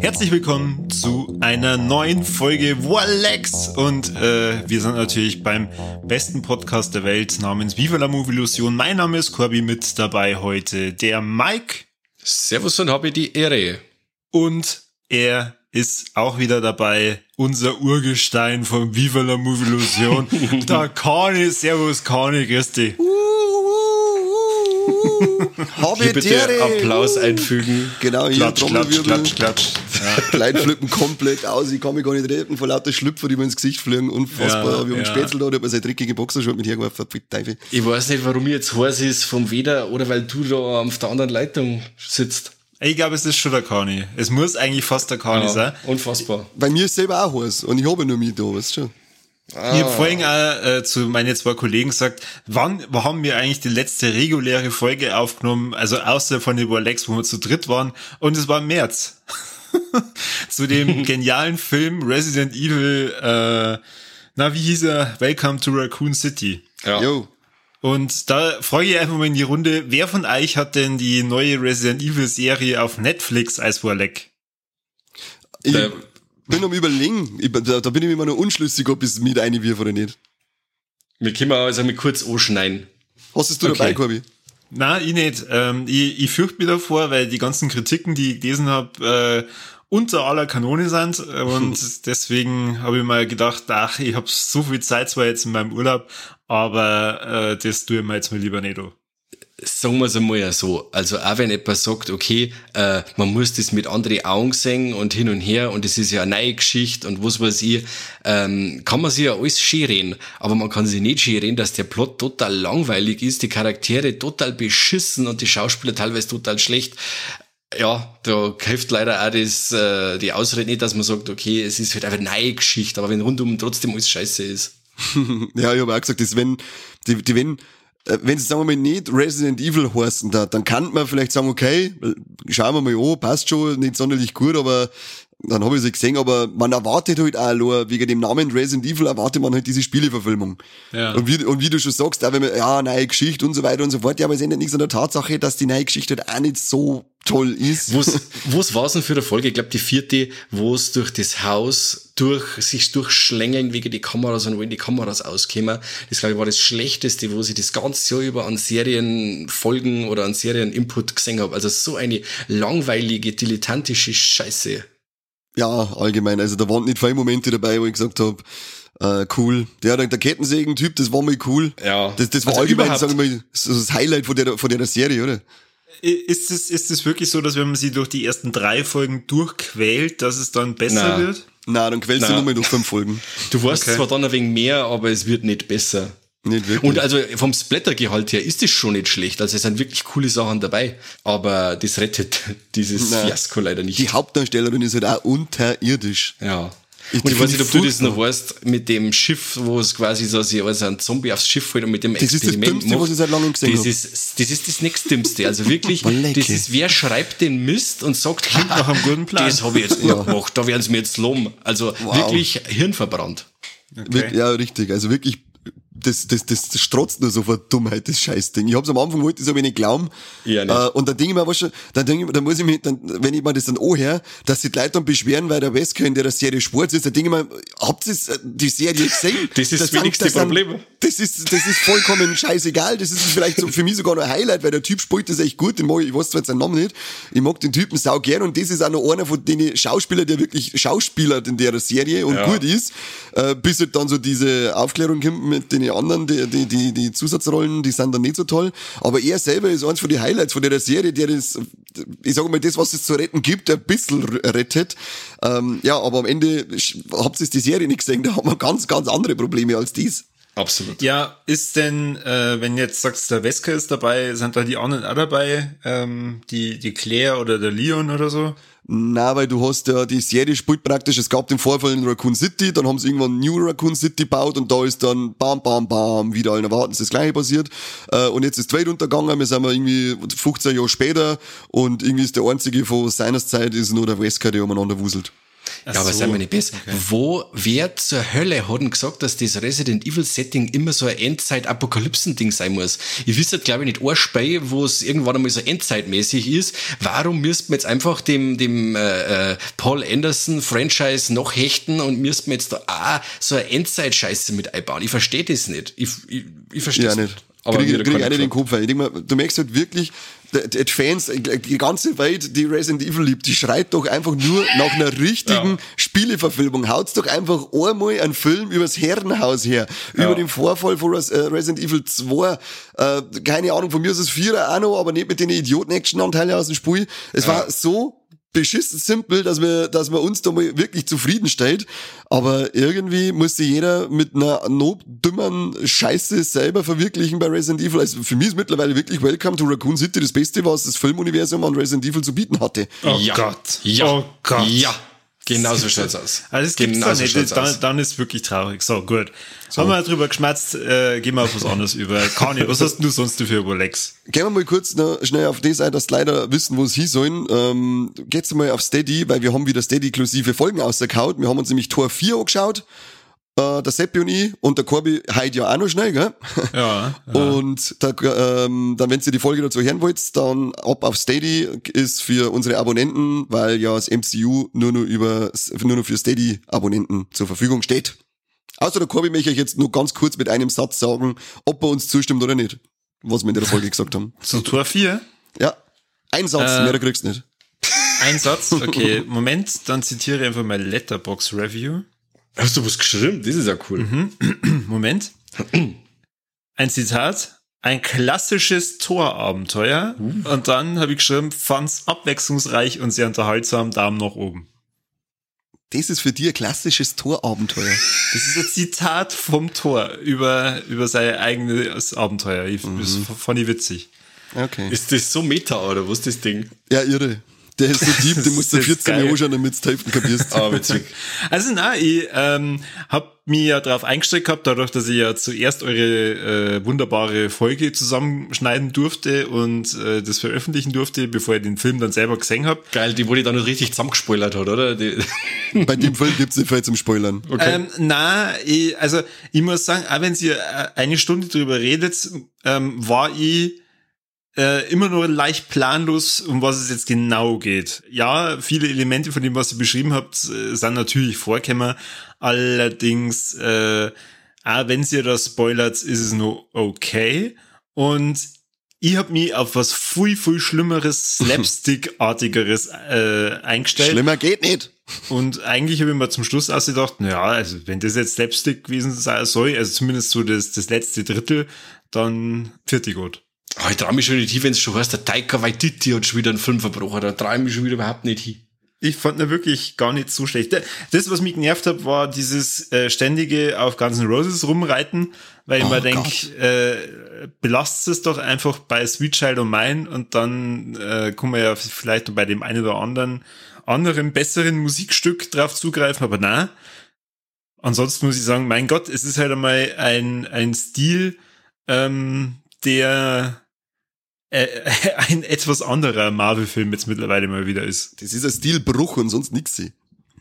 Herzlich willkommen einer neuen Folge Walex und äh, wir sind natürlich beim besten Podcast der Welt namens Viva la Movie Illusion. Mein Name ist Corby mit dabei heute der Mike. Servus und habe die Ehre. Und er ist auch wieder dabei, unser Urgestein vom Viva la Movie Illusion, der Kani. Servus Kani, grüß dich. Uh. Hier bitte Applaus einfügen. Genau, hier klatsch, klatsch, klatsch, klatsch. Ja. Leute flippen komplett aus. Ich kann mich gar nicht reden vor lauter Schlüpfer, die mir ins Gesicht fliegen. Unfassbar. Ja, wir haben ja. Spätzle da, der hat mir seine dreckige Boxershort mit hergeworfen. Teufel. Ich weiß nicht, warum ich jetzt heiß ist vom Weder oder weil du da auf der anderen Leitung sitzt. Ich glaube, es ist schon der Kani. Es muss eigentlich fast der Kani ja, sein. Unfassbar. Bei mir ist selber auch heiß. Und ich habe nur mich da, weißt du schon. Ah. Ich habe vorhin auch äh, zu meinen zwei Kollegen gesagt, wann haben wir eigentlich die letzte reguläre Folge aufgenommen, also außer von den Lex, wo wir zu dritt waren, und es war im März. zu dem genialen Film Resident Evil, äh, na, wie hieß er? Welcome to Raccoon City. Ja. Yo. Und da frage ich einfach mal in die Runde, wer von euch hat denn die neue Resident Evil Serie auf Netflix als Warleck? Ich, äh, bin am überlegen. Ich, da, da, bin ich mir immer noch unschlüssig, ob es mit eine wirft oder nicht. Wir können also mit kurz anschneiden. Hast es du okay. dabei, Corby? Na, ich nicht. Ähm, ich, ich fürchte mich davor, weil die ganzen Kritiken, die ich gelesen habe, äh, unter aller Kanone sind. Und deswegen habe ich mal gedacht, ach, ich habe so viel Zeit zwar jetzt in meinem Urlaub, aber äh, das tue ich mir jetzt mal lieber nicht an sagen wir es einmal ja so, also auch wenn jemand sagt, okay, äh, man muss das mit anderen Augen sehen und hin und her und es ist ja eine neue Geschichte und was weiß ich, ähm, kann man sich ja alles schön reden, aber man kann sich nicht schön reden, dass der Plot total langweilig ist, die Charaktere total beschissen und die Schauspieler teilweise total schlecht. Ja, da hilft leider auch das, äh, die Ausrede nicht, dass man sagt, okay, es ist halt einfach eine neue Geschichte, aber wenn rundum trotzdem alles scheiße ist. ja, ich habe auch gesagt, dass wenn, die, die wenn wenn es, sagen wir mal, nicht Resident Evil heißen, da, dann kann man vielleicht sagen, okay, schauen wir mal an, passt schon, nicht sonderlich gut, aber dann habe ich es gesehen, aber man erwartet halt auch nur, wegen dem Namen Resident Evil erwartet man halt diese Spieleverfilmung. Ja. Und, wie, und wie du schon sagst, auch wenn man, ja, neue Geschichte und so weiter und so fort, ja, aber es ändert nichts an der Tatsache, dass die neue Geschichte halt auch nicht so toll ist. Was, was war es denn für eine Folge? Ich glaube, die vierte, wo es durch das Haus durch, sich durchschlängeln wegen die Kameras und wenn die Kameras auskämen. Das, glaube ich, war das Schlechteste, wo ich das ganze Jahr über an Serienfolgen oder an Serieninput gesehen habe. Also so eine langweilige, dilettantische Scheiße. Ja, allgemein. Also da waren nicht viele Momente dabei, wo ich gesagt habe, äh, cool. Der, der Kettensägen-Typ, das war mal cool. Ja. Das, das war also allgemein, sagen wir mal, so das Highlight von der, von der Serie, oder? Ist es, ist es wirklich so, dass wenn man sie durch die ersten drei Folgen durchquält, dass es dann besser Nein. wird? Nein, dann quälst du nur mal durch fünf Folgen. Du weißt okay. zwar dann ein wenig mehr, aber es wird nicht besser. Nicht wirklich. Und also vom Splattergehalt her ist es schon nicht schlecht. Also es sind wirklich coole Sachen dabei. Aber das rettet dieses Nein. Fiasko leider nicht. Die Hauptdarstellerin ist halt auch unterirdisch. Ja. Ich, und ich weiß nicht, ob du das noch weißt, mit dem Schiff, wo es quasi so sich als ein Zombie aufs Schiff fällt und mit dem das Experiment Das ist das Dümmste, was ich seit langem gesehen das ist, das ist das nächstdümmste. Also wirklich, das ist, wer schreibt den Mist und sagt, klingt nach einem guten Plan. Das habe ich jetzt ja. gemacht, da werden sie mir jetzt loben. Also wow. wirklich hirnverbrannt. Okay. Ja, richtig. Also wirklich das, das, das, das strotzt nur so vor Dummheit, das Scheißding. Ich hab's am Anfang wollte, aber nicht glauben. Ja, nicht. Äh, und dann denke ich mir aber schon, dann denke ich, dann muss ich mir, dann, wenn ich mir das dann anhöre, dass sich die Leute dann beschweren, weil der Wesker in der Serie Sport ist, dann denke ich mir, habt ihr äh, die Serie gesehen? Das ist das, wenigste das Problem. Das ist, das ist vollkommen scheißegal. Das ist vielleicht so für mich sogar noch ein Highlight, weil der Typ spielt das echt gut. Den mag ich, ich weiß zwar jetzt seinen Namen nicht. Ich mag den Typen sau gern und das ist auch noch einer von den Schauspielern, der wirklich Schauspieler in der Serie und ja. gut ist. Äh, bis halt dann so diese Aufklärung kommt mit den anderen, die, die, die, die Zusatzrollen, die sind dann nicht so toll. Aber er selber ist eins von den Highlights von der Serie, der das, ich sage mal, das, was es zu retten gibt, ein bisschen rettet. Ähm, ja, aber am Ende habt ihr die Serie nicht gesehen, da haben wir ganz, ganz andere Probleme als dies. Absolut. Ja, ist denn, äh, wenn jetzt sagst, der Wesker ist dabei, sind da die anderen auch dabei? Ähm, die, die Claire oder der Leon oder so? Na, weil du hast ja, die Serie spielt praktisch, es gab den Vorfall in Raccoon City, dann haben sie irgendwann New Raccoon City gebaut und da ist dann bam, bam, bam, wieder allen Erwartens das gleiche passiert. Äh, und jetzt ist die untergegangen, wir sind mal irgendwie 15 Jahre später und irgendwie ist der einzige von seiner Zeit ist nur der Wesker, der umeinander wuselt. Ja, aber so. seien wir nicht besser. Wo, wer zur Hölle hat denn gesagt, dass das Resident Evil Setting immer so ein Endzeit-Apokalypsen-Ding sein muss? Ich wüsste, glaube ich, nicht ein Spiel, wo es irgendwann einmal so endzeitmäßig ist. Warum müsst man jetzt einfach dem, dem äh, äh, Paul Anderson-Franchise noch hechten und müsst man jetzt da auch so eine Endzeit-Scheiße mit einbauen? Ich verstehe das nicht. Ich, ich, ich verstehe Ja, nicht. nicht. Aber krieg, krieg nicht den Kopf ein. Ich denk mal, du merkst halt wirklich, die, Fans, die ganze Welt, die Resident Evil liebt, die schreit doch einfach nur nach einer richtigen Spieleverfilmung. Haut's doch einfach einmal einen Film übers Herrenhaus her, über den Vorfall von äh, Resident Evil 2, äh, keine Ahnung, von mir ist es 4 auch noch, aber nicht mit den Idioten-Action-Anteilen aus dem Spiel. Es war so beschissen simpel, dass wir, dass wir uns da mal wirklich zufriedenstellt. Aber irgendwie musste jeder mit einer notdümmeren Scheiße selber verwirklichen bei Resident Evil. Also für mich ist mittlerweile wirklich Welcome to Raccoon City das Beste, was das Filmuniversum an Resident Evil zu bieten hatte. Oh ja. Gott. Ja. Oh Gott. Ja. Genau so schaut's aus. Also das gibt's genau da so nicht. Dann, aus. dann ist wirklich traurig. So, gut. Haben wir drüber geschmatzt, äh, gehen wir auf was anderes über. Kani, was hast denn du sonst dafür über Lex? Gehen wir mal kurz noch schnell auf das ein, dass die leider wissen, wo es hin sollen. Ähm, geht's mal auf Steady, weil wir haben wieder Steady-inklusive Folgen ausgekaut. Wir haben uns nämlich Tor 4 angeschaut. Äh, der Seppi und ich und der Corby heute ja auch noch schnell, gell? Ja. Und da, ähm, dann, wenn ihr die Folge dazu hören wollt, dann ab auf Steady ist für unsere Abonnenten, weil ja das MCU nur noch über, nur noch für Steady-Abonnenten zur Verfügung steht. Außer der Corby möchte ich jetzt nur ganz kurz mit einem Satz sagen, ob er uns zustimmt oder nicht. Was wir in der Folge gesagt haben. Zu Tor 4. Ja. Ein Satz, Äh, mehr kriegst du nicht. Ein Satz. Okay, Moment, dann zitiere ich einfach mal Letterbox Review. Hast du was geschrieben? Das ist ja cool. Moment. Ein Zitat. Ein klassisches Torabenteuer. Und dann habe ich geschrieben, fand's abwechslungsreich und sehr unterhaltsam, Daumen nach oben. Das ist für dich ein klassisches Torabenteuer. Das ist ein Zitat vom Tor über, über sein eigenes Abenteuer. Ich, Das fand ich witzig. Okay. Ist das so Meta, oder was ist das Ding? Ja, irre. Der ist so deep, den musst du Das ist 14 geil. Mal anschauen, damit Hälfte kapierst. Ah, witzig. Also na, ich ähm, hab mich ja darauf eingestellt gehabt, dadurch, dass ich ja zuerst eure äh, wunderbare Folge zusammenschneiden durfte und äh, das veröffentlichen durfte, bevor ich den Film dann selber gesehen hab. Geil, die, die dann noch richtig zusammengespoilert hat, oder? Die, Bei dem Film gibt's nicht viel zum Spoilern. Ähm, na, ich, also ich muss sagen, auch wenn ihr äh, eine Stunde drüber redet, ähm, war ich äh, immer nur leicht planlos, um was es jetzt genau geht. Ja, viele Elemente von dem, was ihr beschrieben habt, äh, sind natürlich vorgekommen. Allerdings, äh, auch wenn ihr das spoilert, ist es nur okay. Und ich hab mich auf was viel, viel Schlimmeres, Slapstick-artigeres äh, eingestellt. Schlimmer geht nicht. Und eigentlich habe ich mir zum Schluss ausgedacht, naja, also wenn das jetzt Slapstick gewesen sein soll, also zumindest so das, das letzte Drittel, dann vierte gut. Ah, ich traue mich schon nicht hin, wenn es schon heißt, der Taika Waititi hat schon wieder einen Film verbrochen. Da traue ich mich schon wieder überhaupt nicht hin. Ich fand ihn wirklich gar nicht so schlecht. Das, was mich genervt hat, war dieses äh, ständige auf Guns N' Roses rumreiten, weil ich Oh mir denke, äh, belastet es doch einfach bei Sweet Child und Mine und dann äh, kann man ja vielleicht bei dem einen oder anderen anderen besseren Musikstück drauf zugreifen, aber na. Ansonsten muss ich sagen, mein Gott, es ist halt einmal ein, ein Stil, ähm, der äh, ein etwas anderer Marvel-Film jetzt mittlerweile mal wieder ist. Das ist ein Stilbruch und sonst nix. Nee,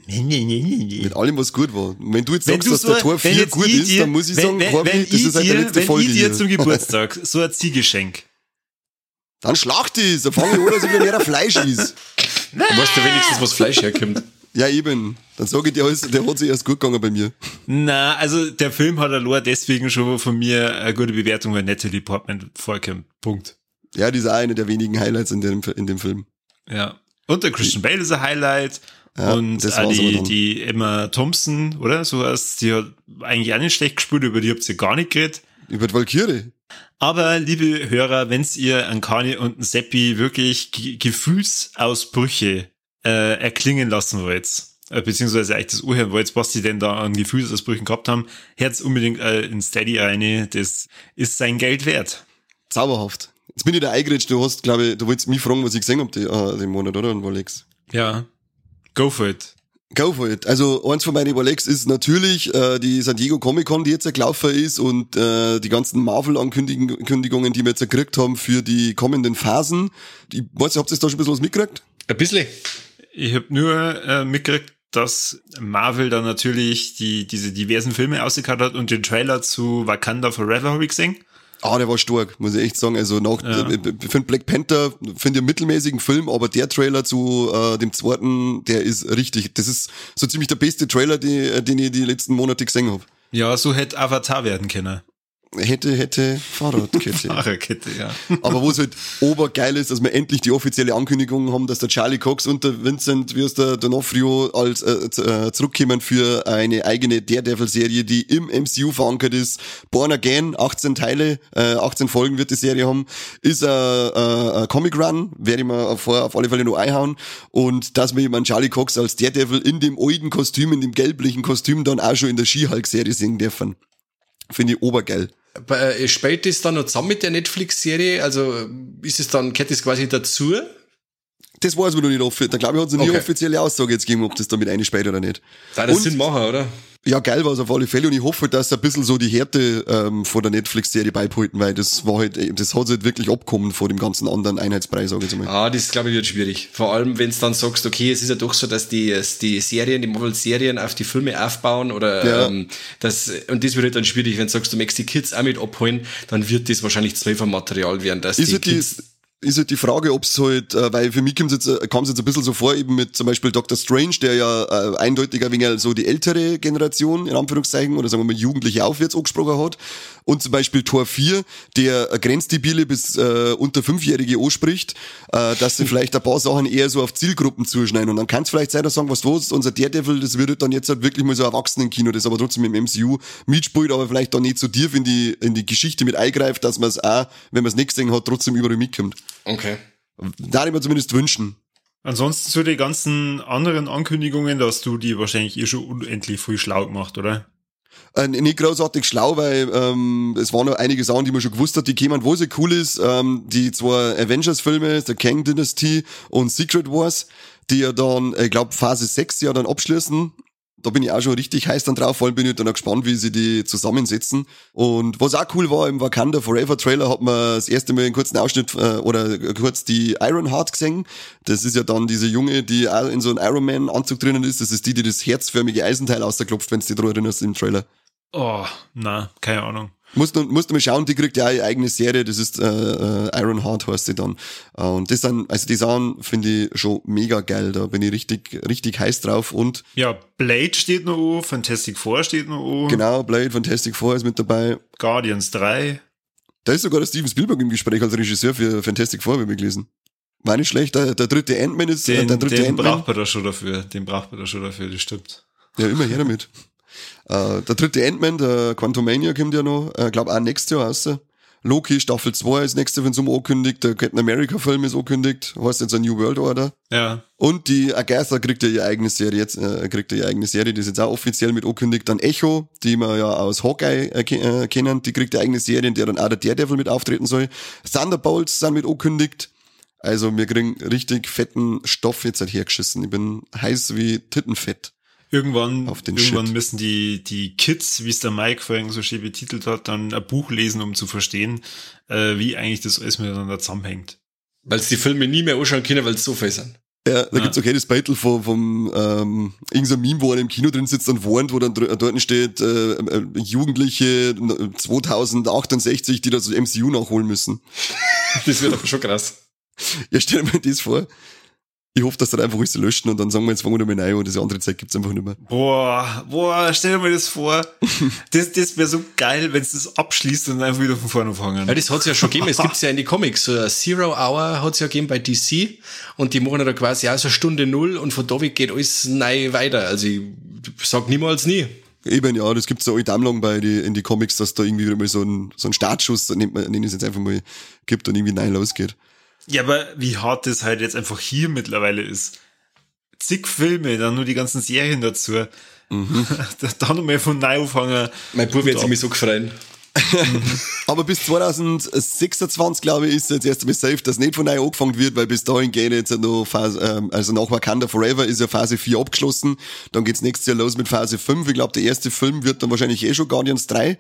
nee, nee, nee, nee. Mit allem, was gut war. Wenn du jetzt Wenn sagst, du dass so, der Tor wenn 4 jetzt gut ist, dir- dann muss ich wenn, sagen, wenn, Corby, wenn das ist halt dir, der letzte wenn Folge ich dir hier. zum Geburtstag so ein Ziehgeschenk. Dann schlacht es, dann fange ich an, dass ich wieder mehr Fleisch is. Du weißt ja wenigstens, was Fleisch herkommt. Ja, eben. Dann sage ich dir, alles, der hat sich erst gut gegangen bei mir. Na, also der Film hat allein deswegen schon von mir eine gute Bewertung, weil Natalie Portman vorkommt. Punkt. Ja, die ist auch eine der wenigen Highlights in dem, in dem Film. Ja. Und der Christian Bale ist ein Highlight. Ja, und aber die, die Emma Thompson, oder? So was, die hat eigentlich auch nicht schlecht gespielt, über die habt ihr gar nicht geredet. Über die Valkyrie. Aber liebe Hörer, wenn's ihr an Kani und einen Seppi wirklich Ge Gefühlsausbrüche äh, erklingen lassen wollt, äh, beziehungsweise eigentlich das Urhören wollt, was die denn da an Gefühlsausbrüchen gehabt haben, Herz unbedingt äh, in Steady eine, das ist sein Geld wert. Zauberhaft. Jetzt bin ich da eingerätscht, du hast, glaube ich, du wolltest mich fragen, was ich gesehen habe die, äh, den Monat, oder? Und Alex. Ja. Go for it. Go for it. Also eins von meinen Überlegs ist natürlich äh, die San Diego Comic Con, die jetzt gelaufen ist und äh, die ganzen Marvel-Ankündigungen, die wir jetzt gekriegt haben für die kommenden Phasen. Ich weiß nicht, habt ihr da schon ein bisschen was mitgekriegt? Ein bisschen. Ich habe nur äh, mitgekriegt, dass Marvel dann natürlich die diese diversen Filme ausgekattet hat und den Trailer zu Wakanda Forever habe ich gesehen. Ah, der war stark, muss ich echt sagen. Also nach, Ja. äh, ich finde Black Panther, finde ich einen mittelmäßigen Film, aber der Trailer zu äh, dem zweiten, der ist richtig. Das ist so ziemlich der beste Trailer, die, den ich die letzten Monate gesehen habe. Ja, so hätte Avatar werden können. Hätte, hätte, Fahrradkette. Fahrerkette, ja. Aber wo es halt obergeil ist, dass wir endlich die offizielle Ankündigung haben, dass der Charlie Cox und der Vincent, wie es der D'Onofrio, als äh, äh, zurückkommen für eine eigene Daredevil-Serie, die im MCU verankert ist. Born Again, 18 Teile, äh, 18 Folgen wird die Serie haben. Ist ein äh, ein Comic Run, werde ich mal vor, auf alle Fälle noch einhauen. Und dass wir jemanden Charlie Cox als Daredevil in dem alten Kostüm, in dem gelblichen Kostüm dann auch schon in der She-Hulk-Serie sehen dürfen. Finde ich obergeil. Bei- äh, Spielt das dann noch zusammen mit der Netflix-Serie? Also äh, ist es dann, gehört das quasi dazu? Das weiß man noch nicht offiziell. Da glaube ich, hat es noch nie Okay. offizielle Aussage jetzt gegeben, ob das damit einspielt oder nicht. Da das Und- Sinn machen, oder? Ja, geil war es auf alle Fälle und ich hoffe, dass ein bisschen so die Härte ähm, von der Netflix-Serie beibehalten, weil das war halt, äh, das hat halt wirklich abkommen vor dem ganzen anderen Einheitspreis, sag ich jetzt mal. Ah, das glaube ich wird schwierig. Vor allem, wenn es dann sagst, okay, es ist ja doch so, dass die, die Serien, die Marvel-Serien auf die Filme aufbauen oder Ja. ähm, das und das wird halt dann schwierig, wenn du sagst, du möchtest die Kids auch mit abholen, dann wird das wahrscheinlich zwölfer Material werden, dass Ist die halt, Kids. Ist halt die Frage, ob es halt, äh, weil für mich kommt es jetzt, kam es jetzt ein bisschen so vor, eben mit zum Beispiel Dr. Strange, der ja äh, eindeutig ein wenig so die ältere Generation, in Anführungszeichen, oder sagen wir mal Jugendliche aufwärts angesprochen hat. Und zum Beispiel Tor 4, der äh, Grenzdebile bis äh, unter Fünfjährige anspricht, äh, dass sie vielleicht ein paar Sachen eher so auf Zielgruppen zuschneiden. Und dann kann es vielleicht sein, dass sagen, was los, unser Daredevil, das wird halt dann jetzt halt wirklich mal so Erwachsenenkino, das aber trotzdem im MCU mitspielt, aber vielleicht dann nicht so tief in die, in die Geschichte mit eingreift, dass man es auch, wenn man es nicht gesehen hat, trotzdem überall mitkommt. Okay. Da ich mir zumindest wünschen. Ansonsten zu den ganzen anderen Ankündigungen, da hast du die wahrscheinlich eh schon unendlich viel schlau gemacht, oder? Äh, nicht großartig schlau, weil ähm, es waren noch einige Sachen, die man schon gewusst hat, die kämen, wo sie cool ist. Ähm, die zwei Avengers-Filme, The Kang Dynasty und Secret Wars, die ja dann, ich glaube, Phase 6 ja dann abschließen. Da bin ich auch schon richtig heiß dann drauf, vor allem bin ich dann auch gespannt, wie sie die zusammensetzen. Und was auch cool war, im Wakanda Forever Trailer hat man das erste Mal einen kurzen Ausschnitt äh, oder kurz die Ironheart gesehen. Das ist ja dann diese Junge, die auch in so einem Iron Man Anzug drinnen ist. Das ist die, die das herzförmige Eisenteil ausklopft, wenn du dich daran erinnerst im Trailer. Oh, na, keine Ahnung. Musst du, musst du mal schauen, die kriegt ja eine eigene Serie, das ist äh, äh, Iron Heart heißt sie dann. Äh, und das dann, also die Sachen finde ich schon mega geil, da bin ich richtig, richtig heiß drauf und Ja, Blade steht noch an, Fantastic Four steht noch an, genau, Blade, Fantastic Four ist mit dabei. Guardians 3. Da ist sogar der Steven Spielberg im Gespräch als Regisseur für Fantastic Four, wie wir gelesen. War nicht schlecht, der, der dritte Ant-Man ist, äh, Den, der dritte den braucht man da schon dafür. Den braucht man da schon dafür, das stimmt. Ja, immer her damit. äh, der dritte Ant-Man, der Quantumania kommt ja noch, äh, glaub auch nächstes Jahr raus. Loki Staffel 2 ist nächste wenn es um angekündigt, der Captain America Film ist angekündigt, heißt jetzt ein New World Order. Ja. Und die Agatha kriegt ja ihre eigene Serie jetzt, äh, kriegt ja ihre eigene Serie, die ist jetzt auch offiziell mit angekündigt. Dann Echo, die wir ja aus Hawkeye äh, äh, kennen, die kriegt eine eigene Serie, in der dann auch der Daredevil mit auftreten soll. Thunderbolts sind mit angekündigt. Also wir kriegen richtig fetten Stoff jetzt halt hergeschissen. Ich bin heiß wie Tittenfett. Irgendwann, Auf den irgendwann Shit. müssen die, die Kids, wie es der Mike vorhin so schön betitelt hat, dann ein Buch lesen, um zu verstehen, äh, wie eigentlich das alles miteinander zusammenhängt. Weil sie die Filme nie mehr anschauen können, weil sie so viel sind. Ja, da Ja. gibt's auch das Battle vom, vom ähm, irgend so ein Meme, wo er im Kino drin sitzt und warnt, wo dann dr- dort steht, äh, äh, Jugendliche 2068, die das MCU nachholen müssen. Das wird aber schon krass. Ja, stell dir mal das vor. Ich hoffe, dass dann einfach alles löschen und dann sagen wir, jetzt fangen wir nochmal rein und diese andere Zeit gibt's einfach nicht mehr. Boah, boah, stell dir mal das vor. Das, das wäre so geil, wenn es das abschließt und einfach wieder von vorne fangen. Ja, das hat's ja schon gegeben. Es gibt's ja in die Comics. Zero Hour hat's ja gegeben bei DC. Und die machen ja da quasi auch so Stunde Null und von da weg geht alles neu weiter. Also ich sag niemals nie. Eben, ja, das gibt's so alte Anlagen bei die, in die Comics, dass da irgendwie wieder mal so ein, so ein Startschuss, nennt man, es jetzt einfach mal, gibt und irgendwie nein losgeht. Ja, aber wie hart das halt jetzt einfach hier mittlerweile ist. zig Filme, dann nur die ganzen Serien dazu. Mhm. dann nochmal von neu anfangen. Mein Bub wird sich mich so gefreien. Aber bis 2026, glaube ich, ist jetzt erst einmal safe, dass nicht von neu angefangen wird, weil bis dahin gehen jetzt noch Phase, ähm, also nach Wakanda Forever ist ja Phase 4 abgeschlossen. Dann geht's nächstes Jahr los mit Phase 5. Ich glaube, der erste Film wird dann wahrscheinlich eh schon Guardians 3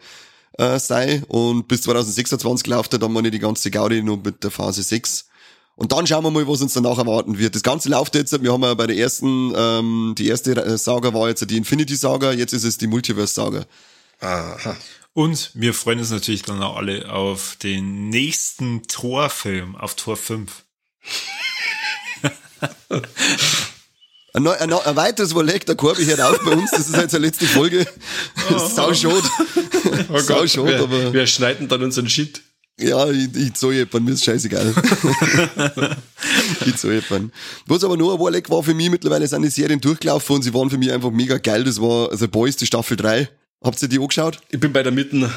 äh, sein. Und bis 2026 läuft er dann mal nicht die ganze Gaudi noch mit der Phase 6. Und dann schauen wir mal, was uns danach erwarten wird. Das Ganze läuft jetzt, wir haben ja bei der ersten, ähm, die erste Saga war jetzt die Infinity Saga, jetzt ist es die Multiverse Saga. Aha. Und wir freuen uns natürlich dann auch alle auf den nächsten Torfilm, auf Tor 5. Ein, ein, ein weiteres Wolleck, der Korbi hört auf bei uns, das ist jetzt die letzte Folge. Oh. Sau schade. Oh Sau schade, aber. Wir schneiden dann unseren Shit. Ja, ich, ich zahle jemanden, mir ist scheißegal. ich zahle jemanden. Was aber noch ein Wolleck war für mich, mittlerweile sind die Serien durchgelaufen und sie waren für mich einfach mega geil. Das war The Boys, die Staffel 3. Habt ihr die angeschaut? Ich bin bei der Mitten.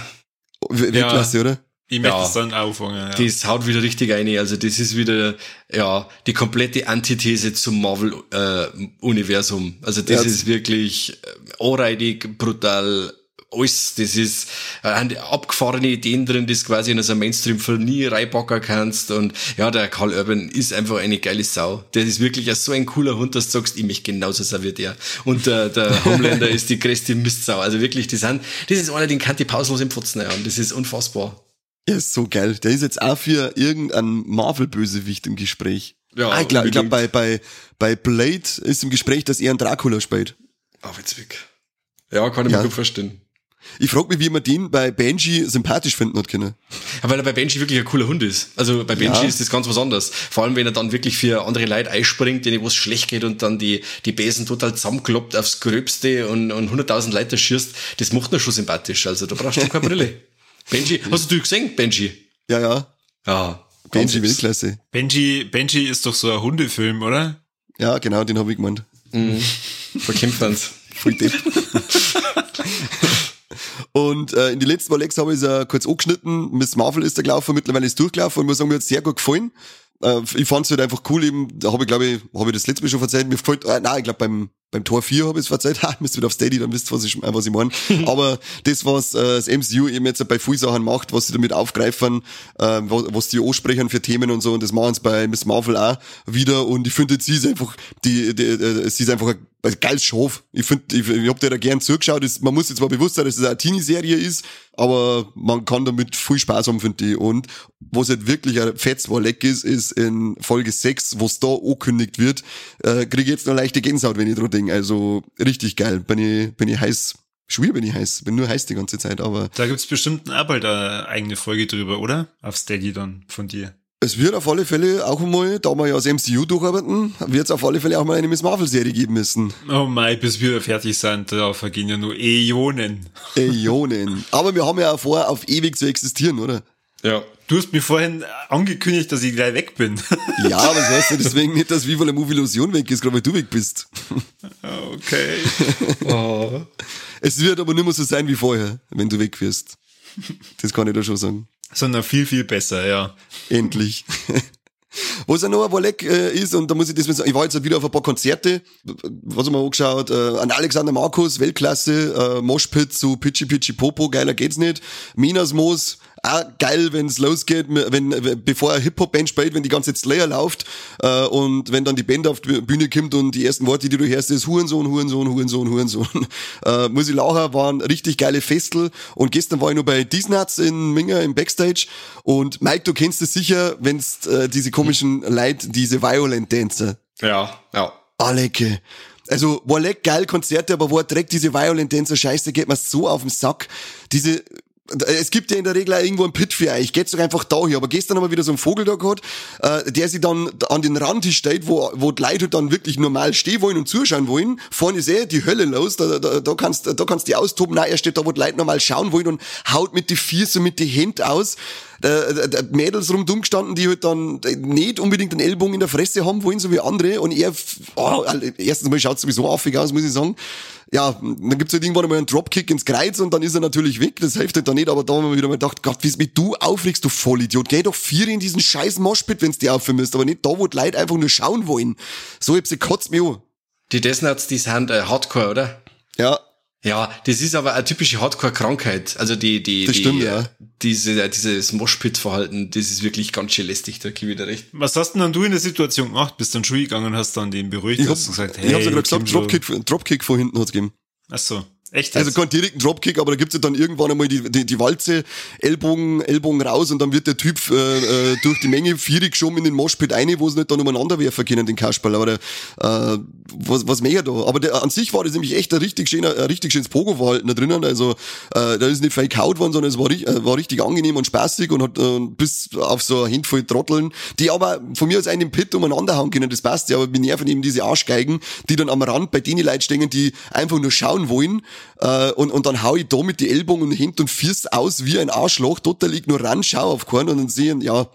Weltklasse, ja. oder? Ich möchte ja, es dann auffangen. Ja. Das haut wieder richtig ein. Also das ist wieder ja die komplette Antithese zum Marvel-Universum. Äh, also das ja, ist wirklich äh, anreidig, brutal, alles, das ist äh, abgefahrene Ideen drin, das quasi in so einem Mainstream-Film nie reinpacken kannst. Und ja, der Karl Urban ist einfach eine geile Sau. Der ist wirklich so ein cooler Hund, dass du sagst, ich möchte genauso sein wie der. Und der, der Homelander ist die größte Mistsau. Also wirklich, die sind, das ist einer, den kann die pausenlos im Pfotzen haben. Das ist unfassbar. Ja, ist so geil. Der ist jetzt auch für irgendein Marvel-Bösewicht im Gespräch. Ja, ah, ich glaube, glaub, bei, bei, bei Blade ist im Gespräch, dass er einen Dracula spielt. Auf jetzt weg. Ja, kann ich ja. mir gut verstehen. Ich frage mich, wie man den bei Benji sympathisch finden hat können. Ja, weil er bei Benji wirklich ein cooler Hund ist. Also bei Benji ja. ist das ganz was anderes. Vor allem, wenn er dann wirklich für andere Leute einspringt, denen was schlecht geht und dann die, die Besen total zusammenkloppt aufs Gröbste und, und 100.000 Leute schießt, das macht ihn schon sympathisch. Also da brauchst du keine Brille. Benji, hast du gesehen, Benji? Ja, ja. Ja. Benji Weltklasse. Benji, Benji ist doch so ein Hundefilm, oder? Ja, genau, den habe ich gemeint. Mhm. Verkämpft uns. Voll Depp. Und äh, in die letzten Mal Lex habe ich es äh, kurz angeschnitten. Miss Marvel ist da gelaufen, mittlerweile ist durchgelaufen und muss sagen, mir hat sehr gut gefallen. Äh, ich fand es halt einfach cool, eben, da habe ich glaube ich, habe ich das letzte Mal schon erzählt, mir gefällt, äh, nein, ich glaube beim beim Tor 4 habe ich es verzeiht, ha, müsst wieder auf Steady, dann wisst ihr, was ich, äh, was ich meine. Aber das, was äh, das MCU eben jetzt bei vielen Sachen macht, was sie damit aufgreifen, äh, was, was die ansprechen für Themen und so, und das machen sie bei Miss Marvel auch wieder. Und ich finde, sie ist einfach, die, die, äh, sie ist einfach ein, ein geiles Schaf. Ich finde, ich, ich habe dir da gern zugeschaut. Das, man muss jetzt mal bewusst sein, dass es eine Teenie-Serie ist, aber man kann damit viel Spaß haben, finde ich. Und was halt wirklich ein fettes Leck ist, ist in Folge 6, was da angekündigt wird, äh, kriege ich jetzt noch leichte Gänsehaut, wenn ich dran denke. Also richtig geil. Bin ich, bin ich heiß. Schwer bin ich heiß. Bin nur heiß die ganze Zeit, aber. Da gibt's bestimmt auch bald eine eigene Folge drüber, oder? Auf Steady dann von dir. Es wird auf alle Fälle auch mal, da wir ja das MCU durcharbeiten, wird es auf alle Fälle auch mal eine Miss Marvel-Serie geben müssen. Oh mein, bis wir fertig sind, da vergehen ja nur Äonen. Äonen. Aber wir haben ja auch vor, auf ewig zu existieren, oder? Ja. Du hast mir vorhin angekündigt, dass ich gleich weg bin. Ja, aber das heißt ja deswegen nicht, dass Viva la Movie Illusion weg ist, gerade weil du weg bist. Okay. Oh. Es wird aber nicht mehr so sein wie vorher, wenn du weg wirst. Das kann ich da schon sagen. Sondern viel, viel besser, ja. Endlich. Noch ein Wolleck äh, ist, und da muss ich das sagen, ich war jetzt wieder auf ein paar Konzerte, was haben wir angeschaut, äh, an Alexander Markus, Weltklasse, äh, Moshpit zu Pitchy Pitchy Popo, geiler geht's nicht, Minas Moos, auch geil, wenn's losgeht, wenn, bevor eine Hip-Hop-Band spielt, wenn die ganze Slayer läuft, äh, und wenn dann die Band auf die Bühne kommt und die ersten Worte, die du hörst, ist Hurensohn, Hurensohn, Hurensohn, Hurensohn. Äh, muss ich lachen, waren richtig geile Festel und gestern war ich noch bei Disnuts in Minger im Backstage und Mike, du kennst es sicher, wenn's äh, diese komischen Leute, diese Violent Dancer. Ja, ja. Aleke. Also, war leck geil Konzerte, aber wo er trägt diese Violent Dancer Scheiße, geht mir so auf den Sack. Diese es gibt ja in der Regel auch irgendwo einen Pit für euch. Geht's doch einfach da hier. Aber gestern haben wir wieder so einen Vogel da gehabt, äh, der sich dann an den Randtisch steht, wo, wo die Leute dann wirklich normal stehen wollen und zuschauen wollen. Vorne ist eh die Hölle los. Da, da, da kannst, da kannst du die austoben. Nein, er steht da, wo die Leute normal schauen wollen und haut mit die Füße, mit die Hände aus. Da, da, Mädels rumdumm gestanden, die halt dann nicht unbedingt einen Ellbogen in der Fresse haben wollen, so wie andere. Und er, oh, erstens mal schaut sowieso affig aus, muss ich sagen ja, dann gibt's halt irgendwann einmal einen Dropkick ins Kreuz und dann ist er natürlich weg. Das hilft halt dann nicht, aber da haben wir wieder mal gedacht, Gott, wie mit du aufregst, du Vollidiot. Geh doch vier in diesen scheiß Moshpit, wenn's dir aufhören müsst, aber nicht da, wo die Leute einfach nur schauen wollen. So, ich sie kotzt mich an. Die Death die sind äh, Hardcore, oder? Ja, Ja, das ist aber eine typische Hardcore-Krankheit. Also die, die, Das die, stimmt, ja. diese, dieses Moshpit-Verhalten, das ist wirklich ganz schön lästig, da gebe ich wieder recht. Was hast denn dann du in der Situation gemacht? Bist dann Schuhe gegangen und hast dann den beruhigt ich hab, hast und gesagt, ich hab's ja gerade gesagt, Dropkick, Dropkick von hinten hat's gegeben. Ach so. Echt Also keinen direkten Dropkick, aber da gibt's ja dann irgendwann einmal die, die, die Walze, Ellbogen, Ellbogen raus und dann wird der Typ äh, äh, durch die Menge vierig geschoben in den Moshpit rein, wo sie nicht dann umeinander werfen können, den Kasperl. Aber der, äh, was, was mehr da? Aber der, an sich war das nämlich echt ein richtig schöner, ein richtig schönes Pogo-Verhalten da drinnen. Also äh, da ist nicht fake out worden, sondern es war, äh, war richtig angenehm und spaßig und hat äh, bis auf so eine Handvoll Trotteln, die aber von mir aus einen Pit umeinander hauen können, das passt ja, aber mir nerven eben diese Arschgeigen, die dann am Rand bei denen Leuten stehen, die einfach nur schauen wollen äh, und, und dann hau ich da mit die Ellbogen und Hint und Fiers aus wie ein Arschloch, total ignorant, schau auf keinen und dann sehen, ja,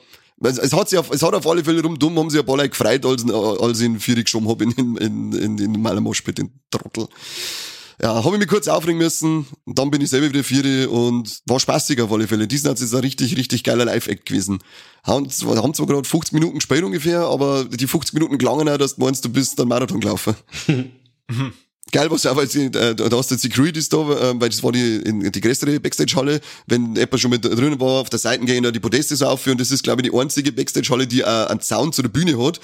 es, es hat sich auf, es hat auf alle Fälle rumdumm, haben sich ein paar Leute gefreut, als, als ich ihn Vierig geschoben hab in, in, in, in, in meiner Moschpit, den Trottel. Ja, habe ich mich kurz aufregen müssen, dann bin ich selber wieder Vieri und war spaßig auf alle Fälle. Diesen ist ein richtig, richtig geiler Live-Act gewesen. Haben zwar, haben zwar gerade 50 Minuten gespielt ungefähr, aber die 50 Minuten gelangen auch, dass du meinst, du bist dann Marathon gelaufen. Geil was auch, weil sie, äh, da hast du die Securities da, äh, weil das war die, in, die größere Backstage-Halle, wenn jemand schon mit drinnen war, auf der Seite gehen da die Podeste so aufführen, das ist, glaube ich, die einzige Backstage-Halle, die äh, einen Sound zu der Bühne hat.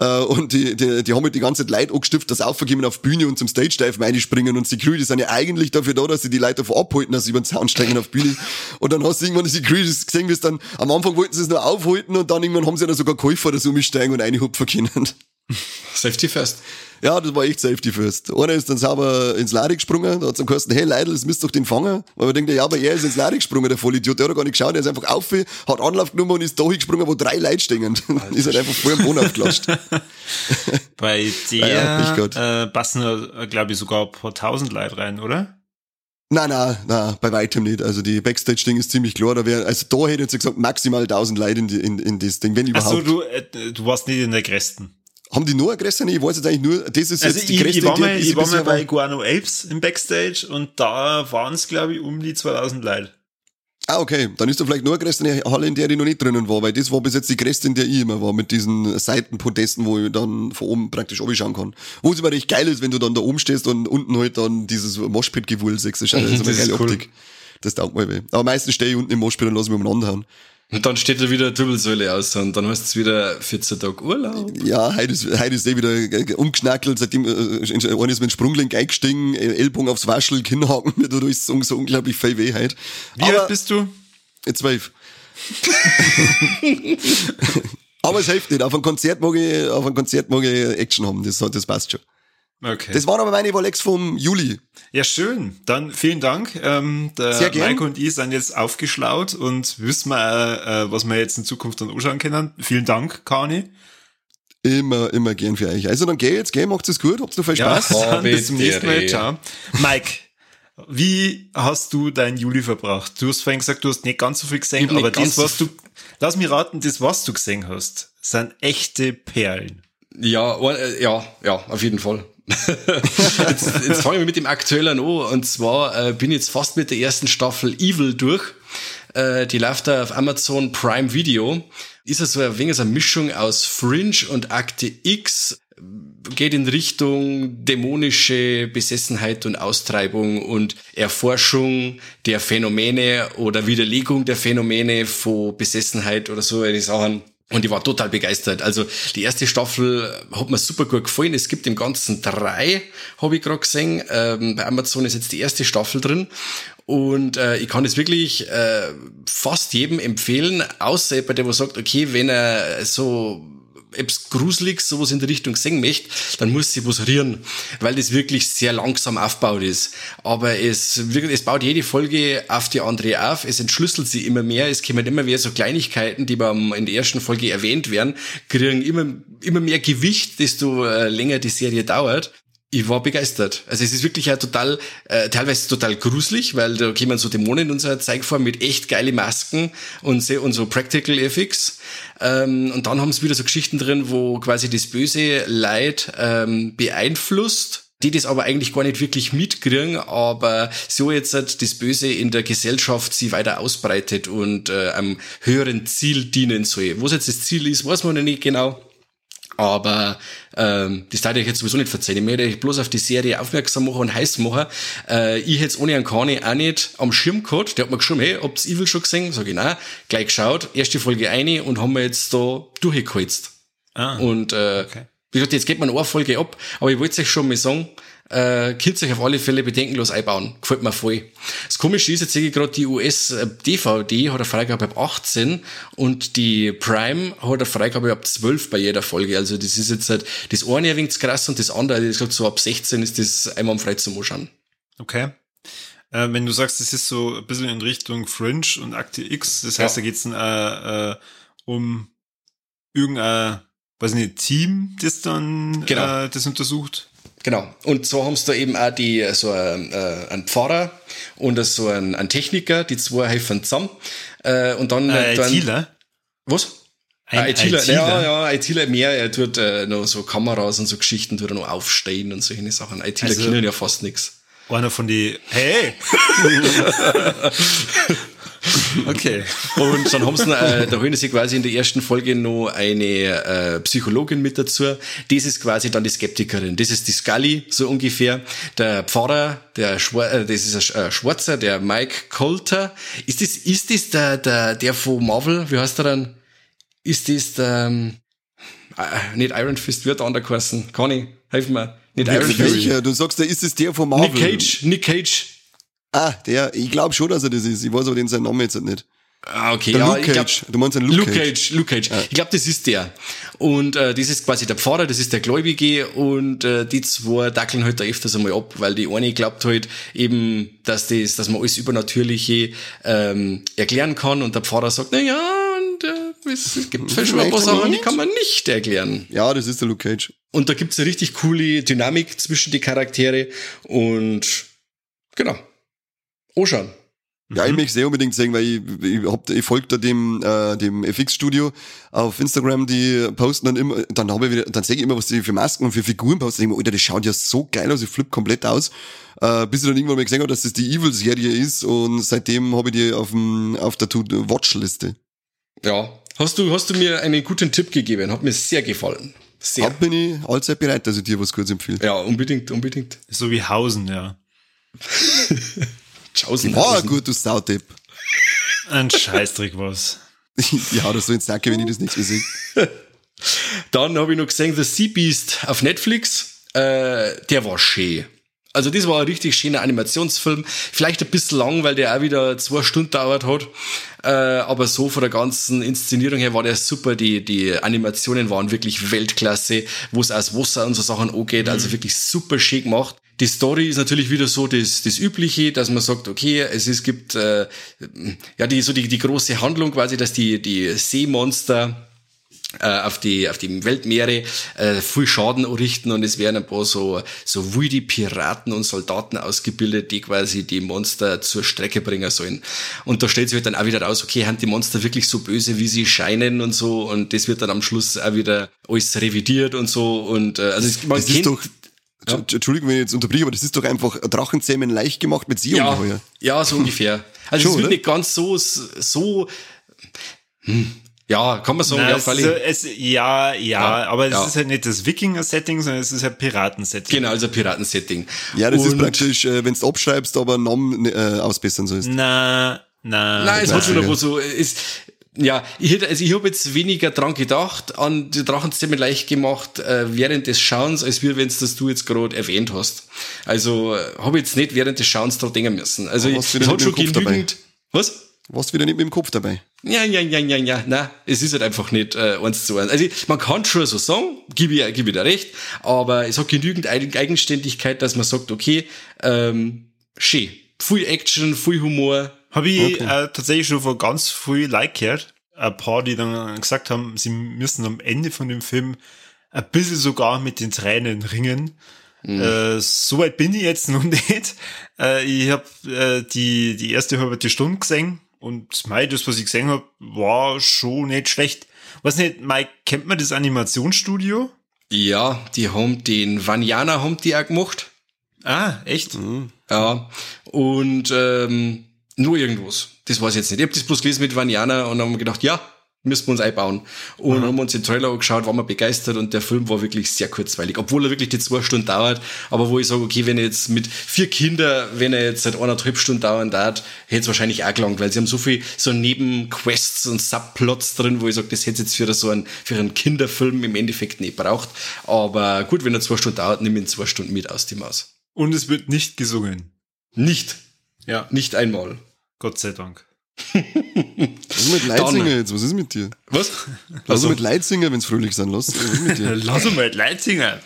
Äh, und die, die, die haben halt die ganze Zeit Leute angestiftet, dass aufgegeben auf Bühne und zum Stage-Dive reinspringen und Security sind ja eigentlich dafür da, dass sie die Leute davon abhalten, dass sie über den Sound steigen auf Bühne. Und dann hast du irgendwann die Securities gesehen, wie es dann, am Anfang wollten sie es nur aufhalten und dann irgendwann haben sie dann sogar Käufer, sie umsteigen und reinhupfen können. Safety first. Ja, das war echt Safety First. Einer ist dann sauber ins Lade gesprungen, da hat zum Kosten, hey Leidl, das müsst doch den fangen. Aber ich denke, ja, aber er ist ins Lade gesprungen, der Vollidiot. Der hat gar nicht geschaut, er ist einfach auf, hat Anlauf genommen und ist da hingesprungen, wo drei Leute stehen. ist halt einfach voll am Boden aufgelatscht. Bei Ja, ja, der Gott. äh, passen, äh, glaube ich, sogar ein paar tausend Leute rein, oder? Nein, nein, nein, bei weitem nicht. Also die Backstage-Ding ist ziemlich klar. Da wär, also da hätte ich jetzt gesagt, maximal 1000 Leute in, die, in, in das Ding, wenn überhaupt. du, äh, du warst nicht in der Gresten. Haben die nur Aggressor? Ich weiß jetzt eigentlich nur, das ist Also jetzt die ich, Gräste, ich war mal, ich war mal bei Guano Apes im Backstage und da waren es, glaube ich, um die 2000 Leute. Ah, okay. Dann ist da vielleicht nur eine der Halle, in der ich noch nicht drinnen war, weil das war bis jetzt die Gräste, in der ich immer war, mit diesen Seitenpodesten, wo ich dann von oben praktisch schauen kann. Wo es aber recht geil ist, wenn du dann da oben stehst und unten halt dann dieses Moshpit-Gewuhl siehst. Das ist eine geile cool. Optik. Das taugt mal weh. Aber meistens stehe ich unten im Moshpit und lasse mich umeinander hauen. Und dann steht da wieder eine Wirbelsäule aus und dann hast du wieder 14 Tage Urlaub. Ja, heute ist, heute ist eh wieder äh, umgeschnackelt, seitdem äh, einer ist mit dem Sprunglenk eingestiegen, äh, Ellbogen aufs Waschel, Kinnhaken, mir tut alles so, so unglaublich viel weh heute. Wie alt bist du? Äh, Zwölf. Aber es hilft nicht. Auf einem Konzert mag ich, auf einem Konzert mag ich Action haben. Das, das passt schon. Okay. Das waren aber meine Rolex vom Juli. ja, schön. Dann vielen Dank. Ähm, der Sehr gern. Mike und ich sind jetzt aufgeschlaut und wissen wir, äh, was wir jetzt in Zukunft dann anschauen können. Vielen Dank, Kani. Immer, immer gern für euch. Also dann geh jetzt, geh, macht es gut, habt ihr viel Spaß. Oh, dann bis zum nächsten Mal. Ciao. Mike, wie hast du deinen Juli verbracht? Du hast vorhin gesagt, du hast nicht ganz so viel gesehen, aber das, so was du, lass mich raten, das, was du gesehen hast, sind echte Perlen. Ja, äh, ja, ja, auf jeden Fall. jetzt jetzt fangen wir mit dem aktuellen an. Und zwar äh, bin ich jetzt fast mit der ersten Staffel Evil durch. Äh, die läuft da auf Amazon Prime Video. Ist ja so ein wenig so eine Mischung aus Fringe und Akte X. Geht in Richtung dämonische Besessenheit und Austreibung und Erforschung der Phänomene oder Widerlegung der Phänomene von Besessenheit oder so eine Sachen. Und ich war total begeistert. Also die erste Staffel hat mir super gut gefallen. Es gibt im Ganzen drei, habe ich gerade gesehen. Ähm, bei Amazon ist jetzt die erste Staffel drin. Und äh, ich kann es wirklich äh, fast jedem empfehlen, außer jemand, der wo sagt, okay, wenn er so etwas Gruseliges, sowas in der Richtung sehen möchte, dann muss sie was rieren, weil das wirklich sehr langsam aufgebaut ist. Aber es, es baut jede Folge auf die andere auf, es entschlüsselt sie immer mehr, es kommen immer mehr so Kleinigkeiten, die beim, in der ersten Folge erwähnt werden, kriegen immer, immer mehr Gewicht, desto äh, länger die Serie dauert. Ich war begeistert. Also es ist wirklich ja total, äh, teilweise total gruselig, weil da kommen so Dämonen in unserer Zeig vor mit echt geile Masken und so, und so Practical Effects. Ähm, und dann haben sie wieder so Geschichten drin, wo quasi das böse Leid ähm, beeinflusst die das aber eigentlich gar nicht wirklich mitkriegen, aber so jetzt hat das Böse in der Gesellschaft sie weiter ausbreitet und äh, einem höheren Ziel dienen soll. Was jetzt das Ziel ist, weiß man noch nicht genau. Aber ähm, das darf ich jetzt sowieso nicht verzeihen. Ich möchte euch bloß auf die Serie aufmerksam machen und heiß machen. Äh, ich hätte es ohne einen Kani auch nicht am Schirm gehabt. Der hat mir geschrieben, hey, habt's Evil schon gesehen? Sag ich, nein. Gleich geschaut, erste Folge eine und haben wir jetzt da durchgeholzt. Ah, Und äh, okay. wie gesagt, jetzt geht man eine Folge ab, aber ich wollte euch schon mal sagen, äh, könnt euch auf alle Fälle bedenkenlos einbauen. Gefällt mir voll. Das Komische ist, jetzt sehe ich gerade, die US-DVD hat eine Freigabe ab 18 und die Prime hat eine Freigabe ab 12 bei jeder Folge. Also das ist jetzt halt, das eine ein wenig krass und das andere, ich gesagt, so ab 16 ist das einmal frei zum Anschauen. okay. Äh, wenn du sagst, es ist so ein bisschen in Richtung Fringe und Akte X, das heißt, Ja. da geht's dann äh, äh, um irgendein, weiß nicht, Team, das dann Genau. äh, das untersucht. Genau. Und so haben sie da eben auch die, so ein, äh, ein Pfarrer und so ein, ein Techniker, die zwei helfen zusammen. Äh, und dann, Äh, dann ITler. Was? Ein ITler, ITler. ja, ja, ITler mehr, er tut äh, noch so Kameras und so Geschichten, tut er noch aufstehen und solche Sachen. ITler Also- können ja fast nix. Einer von die, hey! okay. Und dann haben sie, noch, äh, da holen sie quasi in der ersten Folge noch eine äh, Psychologin mit dazu. Das ist quasi dann die Skeptikerin. Das ist die Scully, so ungefähr. Der Pfarrer, der Schwar äh, das ist ein äh, Schwarzer, der Mike Coulter. Ist das, ist das der, der, der von Marvel? Wie heißt der dann? Ist das der, ähm, äh, nicht Iron Fist, wird der geheißen? Conny, helf mir. Nicht Iron Fist. Du sagst, da ist es der von Marvel. Nick Cage, Nick Cage. Ah, der, ich glaube schon, dass er das ist. Ich weiß aber den seinen Namen jetzt nicht. Ah, okay. Der ja, Luke ich glaub- Cage. Du meinst den Luke, Luke Cage, Luke Cage. Ich glaube, das ist der. Und äh, das ist quasi der Pfarrer, das ist der Gläubige und äh, die zwei dackeln halt da öfters einmal ab, weil die eine glaubt halt eben, dass das, dass man alles Übernatürliche ähm, erklären kann und der Pfarrer sagt, na ja, und äh, es, gibt schon ein paar Sachen, die kann man nicht erklären. Ja, das ist der Luke Cage. Und da gibt's eine richtig coole Dynamik zwischen die Charaktere und genau. Anschauen. Ja, ich möchte sehr unbedingt sehen, weil ich, ich, hab, ich folge da dem, äh, dem FX-Studio auf Instagram, die posten dann immer, dann habe ich wieder, dann sehe ich immer, was die für Masken und für Figuren posten. Ich denke mir, Alter, das schaut ja so geil aus, ich flipp komplett aus. Äh, bis ich dann irgendwann mal gesehen habe, dass das die Evil-Serie ist und seitdem habe ich die auf, dem, auf der Watchliste. Ja. Hast du, hast du mir einen guten Tipp gegeben? Hat mir sehr gefallen. Sehr. Da bin ich allzeit bereit, dass ich dir was kurz empfehle. Ja, unbedingt, unbedingt. So wie Hausen, ja. Tschaußen. War ein guter Sautipp. Ein Scheißdreck was. ja, das so ins Sacke, wenn ich das nicht mehr sehe. Dann habe ich noch gesehen, The Sea Beast auf Netflix. Äh, der war schön. Also das war ein richtig schöner Animationsfilm. Vielleicht ein bisschen lang, weil der auch wieder zwei Stunden dauert hat. Äh, aber so von der ganzen Inszenierung her war der super. Die, die Animationen waren wirklich Weltklasse, wo es aus Wasser und so Sachen angeht. Also wirklich super schön gemacht. Die Story ist natürlich wieder so das, das Übliche, dass man sagt, okay, es, es gibt äh, ja die so die, die große Handlung quasi, dass die, die Seemonster äh, auf die auf die Weltmeere äh, viel Schaden richten und es werden ein paar so so wilde Piraten und Soldaten ausgebildet, die quasi die Monster zur Strecke bringen sollen. Und da stellt sich halt dann auch wieder raus, okay, haben die Monster wirklich so böse, wie sie scheinen und so und das wird dann am Schluss auch wieder alles revidiert und so und äh, also es, man Das ist kennt- doch, Entsch- Entschuldigung, wenn ich jetzt unterbreche, aber das ist doch einfach Drachenzähmen leicht gemacht mit ja, Seeungeheuer. ja, so ungefähr. Also es wird nicht ganz so so hm, ja, kann man sagen, Na, ja, es, völlig. ist, es, ja, ja, Ja, aber es ja. ist halt nicht das Wikinger-Setting, sondern es ist halt Piraten-Setting. Genau, also Piratensetting. Ja, das ist Und- praktisch, äh, wenn du abschreibst, aber Namen äh, ausbessern sollst. Na, na. Nein, es hat schon noch so, ist, ja, ich hätte, also ich habe jetzt weniger dran gedacht, an die Drachenzähmen leicht gemacht, äh, während des Schauens, als wir, wenn das du jetzt gerade erwähnt hast. Also, äh, habe jetzt nicht während des Schauens dran denken müssen. Also, ich, es hat schon Kopf dabei? genügend, was? Warst wieder nicht mit dem Kopf dabei. Ja, ja, ja, ja, ja, na, es ist halt einfach nicht äh, eins zu eins. Also man kann schon so sagen, gebe ich, gebe ich dir recht, aber es hat genügend Eigen- Eigenständigkeit, dass man sagt, okay, ähm, schön, viel Action, viel Humor. Habe ich Okay. äh, tatsächlich schon von ganz früh Like gehört. Ein paar, die dann gesagt haben, sie müssen am Ende von dem Film ein bisschen sogar mit den Tränen ringen. Äh, Soweit bin ich jetzt noch nicht. Äh, ich habe äh, die, die erste halbe Stunde gesehen und mei, das, was ich gesehen habe, war schon nicht schlecht. Was nicht, Mike, kennt man das Animationsstudio? Ja, die haben den Vanyana haben die auch gemacht. Ah, echt? Ja, und ähm, nur irgendwas. Das weiß ich jetzt nicht. Ich habe das bloß gelesen mit Vanyana und haben gedacht, ja, müssen wir uns einbauen. Und mhm. haben uns den Trailer angeschaut, waren wir begeistert und der Film war wirklich sehr kurzweilig, obwohl er wirklich die zwei Stunden dauert. Aber wo ich sage, okay, wenn er jetzt mit vier Kindern, wenn er jetzt seit eineinhalb Stunden dauern darf, hätte es wahrscheinlich auch gelangt, weil sie haben so viel so Nebenquests und Subplots drin, wo ich sage, das hätte jetzt für so einen, für einen Kinderfilm im Endeffekt nicht braucht. Aber gut, wenn er zwei Stunden dauert, nimm ihn zwei Stunden mit aus die Maus. Und es wird nicht gesungen. Nicht. Ja. Nicht einmal. Gott sei Dank. Was ist mit Leitzinger jetzt? Was ist mit dir? Was? Lass also, mit Leitzinger, wenn es fröhlich sind. Lass, was ist mit dir? Lass mit Leitzinger.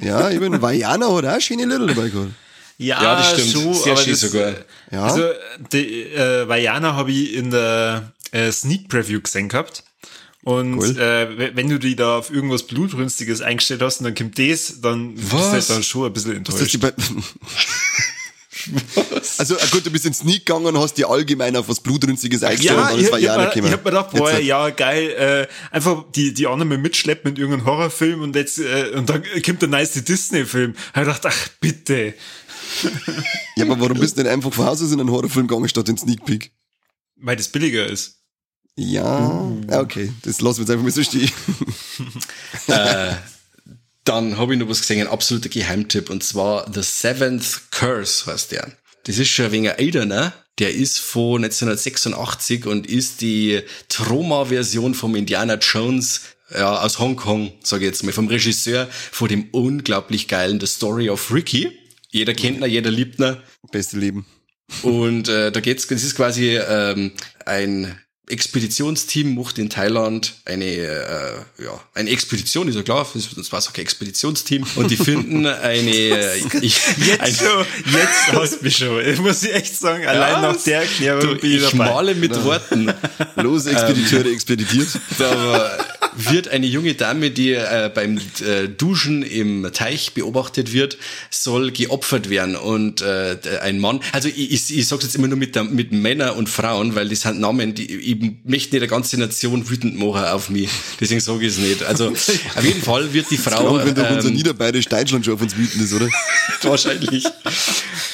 ja, ich bin Vajana hat auch schöne Lieder dabei gehabt. Ja, ja, das stimmt. Schon, Sehr schön sogar. Ja. Also, die, äh, Vajana habe ich in der äh, Sneak Preview gesehen gehabt. Und cool. äh, wenn du die da auf irgendwas Blutrünstiges eingestellt hast und dann kommt das, dann Was? bist du halt dann schon ein bisschen enttäuscht. Was? Also gut, du bist ins Sneak gegangen und hast dir allgemein auf was Blutrünstiges eingestellt ja, und dann ist ich, ich, ich hab mir gedacht, boah, ja, geil, äh, einfach die, die anderen mitschleppen mit irgendeinem Horrorfilm und jetzt, äh, und dann kommt der nice Disney-Film. Ich gedacht, ach, bitte. ja, aber warum bist du denn einfach von Haus aus in einen Horrorfilm gegangen statt in Sneak Peek? Weil das billiger ist. Ja, uh. okay, das lassen wir jetzt einfach mal so stehen. äh, dann habe ich noch was gesehen, ein absoluter Geheimtipp, und zwar The Seventh Curse heißt der. Das ist schon ein wenig älter, ne? Der ist von 1986 und ist die Trauma-Version vom Indiana Jones ja, aus Hongkong, sage ich jetzt mal, vom Regisseur von dem unglaublich geilen The Story of Ricky. Jeder kennt ihn, jeder liebt ihn. Beste Leben. Und äh, da geht's, das ist quasi ähm, ein Expeditionsteam macht in Thailand eine, äh, ja, eine Expedition, ist ja klar, das war auch ein Expeditionsteam und die finden eine, ich, jetzt ein, schon, jetzt hast du mich schon, ich muss echt sagen, allein nach der Erklärung du, bin ich, ich dabei. male mit. Worten. Los, Expediteure, ähm, expeditiert. Aber wird eine junge Dame, die äh, beim äh, Duschen im Teich beobachtet wird, soll geopfert werden und äh, ein Mann, also ich, ich, ich sag's jetzt immer nur mit, der, mit Männer und Frauen, weil das sind Namen, die ich möchte nicht eine ganze Nation wütend machen auf mich, deswegen sage ich es nicht. Also auf jeden Fall wird die Frau... Klar, wenn doch ähm, unser Niederbayerisch Deutschland schon auf uns wütend ist, oder? Wahrscheinlich.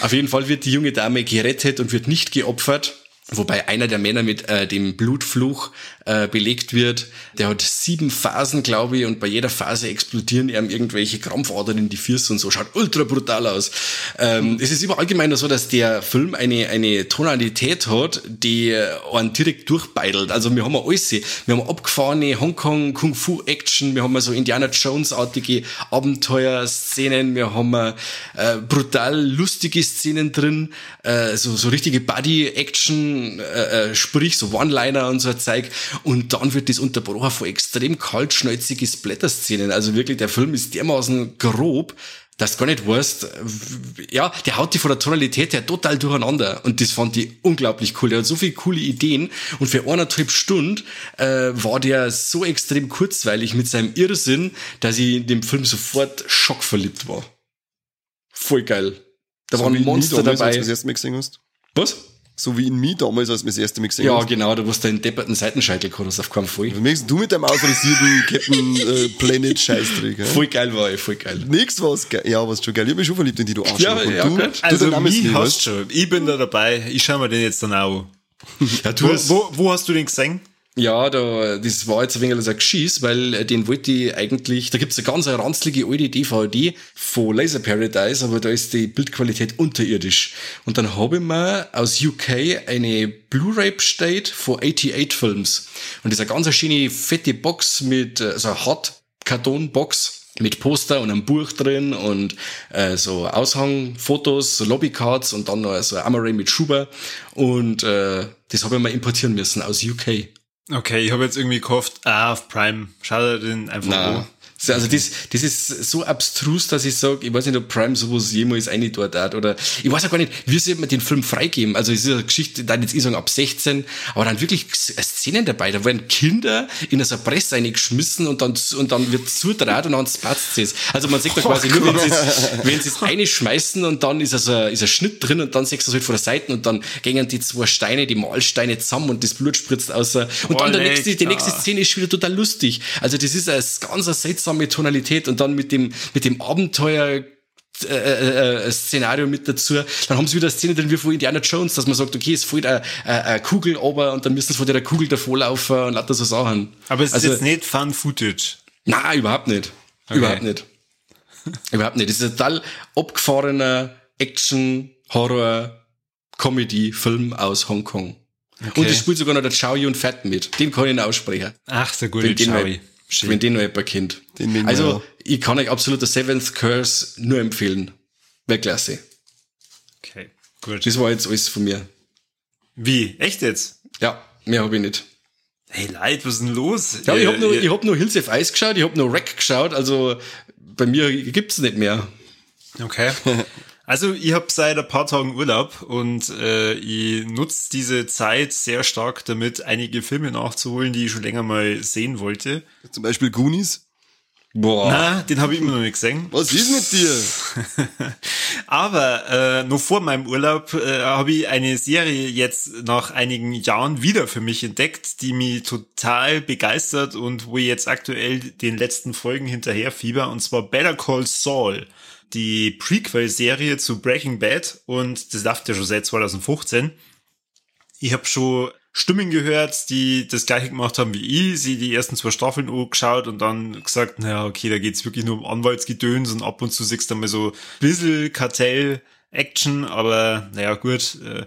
Auf jeden Fall wird die junge Dame gerettet und wird nicht geopfert Wobei einer der Männer mit äh, dem Blutfluch äh, belegt wird. Der hat sieben Phasen, glaube ich, und bei jeder Phase explodieren ihm irgendwelche Krampfadern in die Füße und so. Schaut ultra brutal aus. Ähm, es ist überall allgemein so, dass der Film eine, eine Tonalität hat, die einen direkt durchbeidelt. Also wir haben alles. Wir haben abgefahrene Hongkong Kung Fu Action, wir haben so Indiana Jones-artige Abenteuerszenen, wir haben äh, brutal lustige Szenen drin, äh, so, so richtige Body-Action, äh, äh, sprich so One-Liner und so ein Zeug. Und dann wird das unterbrochen von extrem kaltschnäuzige Splatter-Szenen. Also wirklich, der Film ist dermaßen grob, dass du gar nicht weißt, ja, der haut die von der Tonalität her total durcheinander. Und das fand ich unglaublich cool. Der hat so viele coole Ideen. Und für eineinhalb Stunden äh, war der so extrem kurzweilig mit seinem Irrsinn, dass ich in dem Film sofort schockverliebt war. Voll geil. Da so waren Monster dabei. Als du Mal gesehen hast? Was? So wie in Me damals, als wir das erste Mal gesehen Ja, hast. genau, da warst du einen depperten Seitenscheitel gehabt hast, auf keinen Fall. Wie merkst du mit deinem ausrasierten Captain äh, Planet Scheißdreck? Ja? Voll geil war ich, voll geil. Nix war's geil. Ja, war's schon geil. Ich hab mich schon verliebt in die, du Arschloch. Ja, ja, du, du, also du Me hast schon. Ich bin da dabei. Ich schau mir den jetzt dann auch. ja, du wo, wo, wo hast du den gesehen? Ja, da, das war jetzt ein wenig ein Geschiss, weil äh, den wollte ich eigentlich, da gibt's eine ganz ranzlige alte DVD von Laser Paradise, aber da ist die Bildqualität unterirdisch. Und dann habe ich mir aus UK eine Blu-ray bestellt von 88 Films. Und das ist eine ganz schöne fette Box mit, äh, so eine Hard-Karton-Box mit Poster und einem Buch drin und äh, so Aushangfotos, so Lobbycards und dann noch so ein Amaray mit Schuber. Und äh, das habe ich mal importieren müssen aus UK. Okay, ich habe jetzt irgendwie gehofft, ah, auf Prime, schau dir den einfach an. Also das, das ist so abstrus, dass ich sage, ich weiß nicht, ob Prime sowas jemals eine dort hat oder ich weiß auch gar nicht, wie soll man den Film freigeben? Also es ist eine Geschichte, dann jetzt ich sagen ab 16, aber dann wirklich Szenen dabei, da werden Kinder in eine Presse reingeschmissen und dann und dann wird zudraht und dann spatzt es. Also man sieht da quasi oh, nur, wenn sie es, wenn sie es reinschmeißen und dann ist also ist ein Schnitt drin und dann siehst du es halt von der Seite und dann gehen die zwei Steine, die Mahlsteine zusammen und das Blut spritzt aus. Und oh, dann der nächste, die nächste Szene ist wieder total lustig. Also das ist ein ganz seltsam seltsame Tonalität und dann mit dem, mit dem Abenteuer äh, äh, äh, Szenario mit dazu. Dann haben sie wieder eine Szene drin wie vor Indiana Jones, dass man sagt, okay, es fällt eine, eine Kugel aber und dann müssen sie vor der Kugel davor laufen und lauter so Sachen. Aber es Also- ist jetzt nicht Fun-Footage. Nein, überhaupt nicht. Überhaupt nicht. überhaupt nicht. Das ist ein total abgefahrener Action, Horror, Comedy-Film aus Hongkong. Okay. Und es spielt sogar noch der Chow Yun Fat mit. Den kann ich noch aussprechen. Ach, der Wenn gute den, noch, Chowi. wenn den noch jemand kennt. Den also, ich kann euch absolut der Seventh Curse nur empfehlen. Weltklasse. Okay, gut. Das war jetzt alles von mir. Wie? Echt jetzt? Ja, mehr habe ich nicht. Hey Leute, was ist denn los? Ja, ich habe nur, ich hab nur Hills of Ice geschaut, ich habe nur Wreck geschaut, also bei mir gibt's nicht mehr. Okay. Also ich habe seit ein paar Tagen Urlaub und äh, ich nutze diese Zeit sehr stark damit, einige Filme nachzuholen, die ich schon länger mal sehen wollte. Zum Beispiel Goonies. Boah. Na, den habe ich immer noch nicht gesehen. Was ist mit dir? Aber äh, noch vor meinem Urlaub äh, habe ich eine Serie jetzt nach einigen Jahren wieder für mich entdeckt, die mich total begeistert und wo ich jetzt aktuell den letzten Folgen hinterher fieber, und zwar Better Call Saul, die Prequel-Serie zu Breaking Bad und das läuft ja schon seit 2015. Ich habe schon Stimmen gehört, die das gleiche gemacht haben wie ich, sie die ersten zwei Staffeln angeschaut und dann gesagt, naja, okay, da geht's wirklich nur um Anwaltsgedöns und ab und zu siehst du mal so ein bisschen Kartell-Action, aber naja, gut, äh,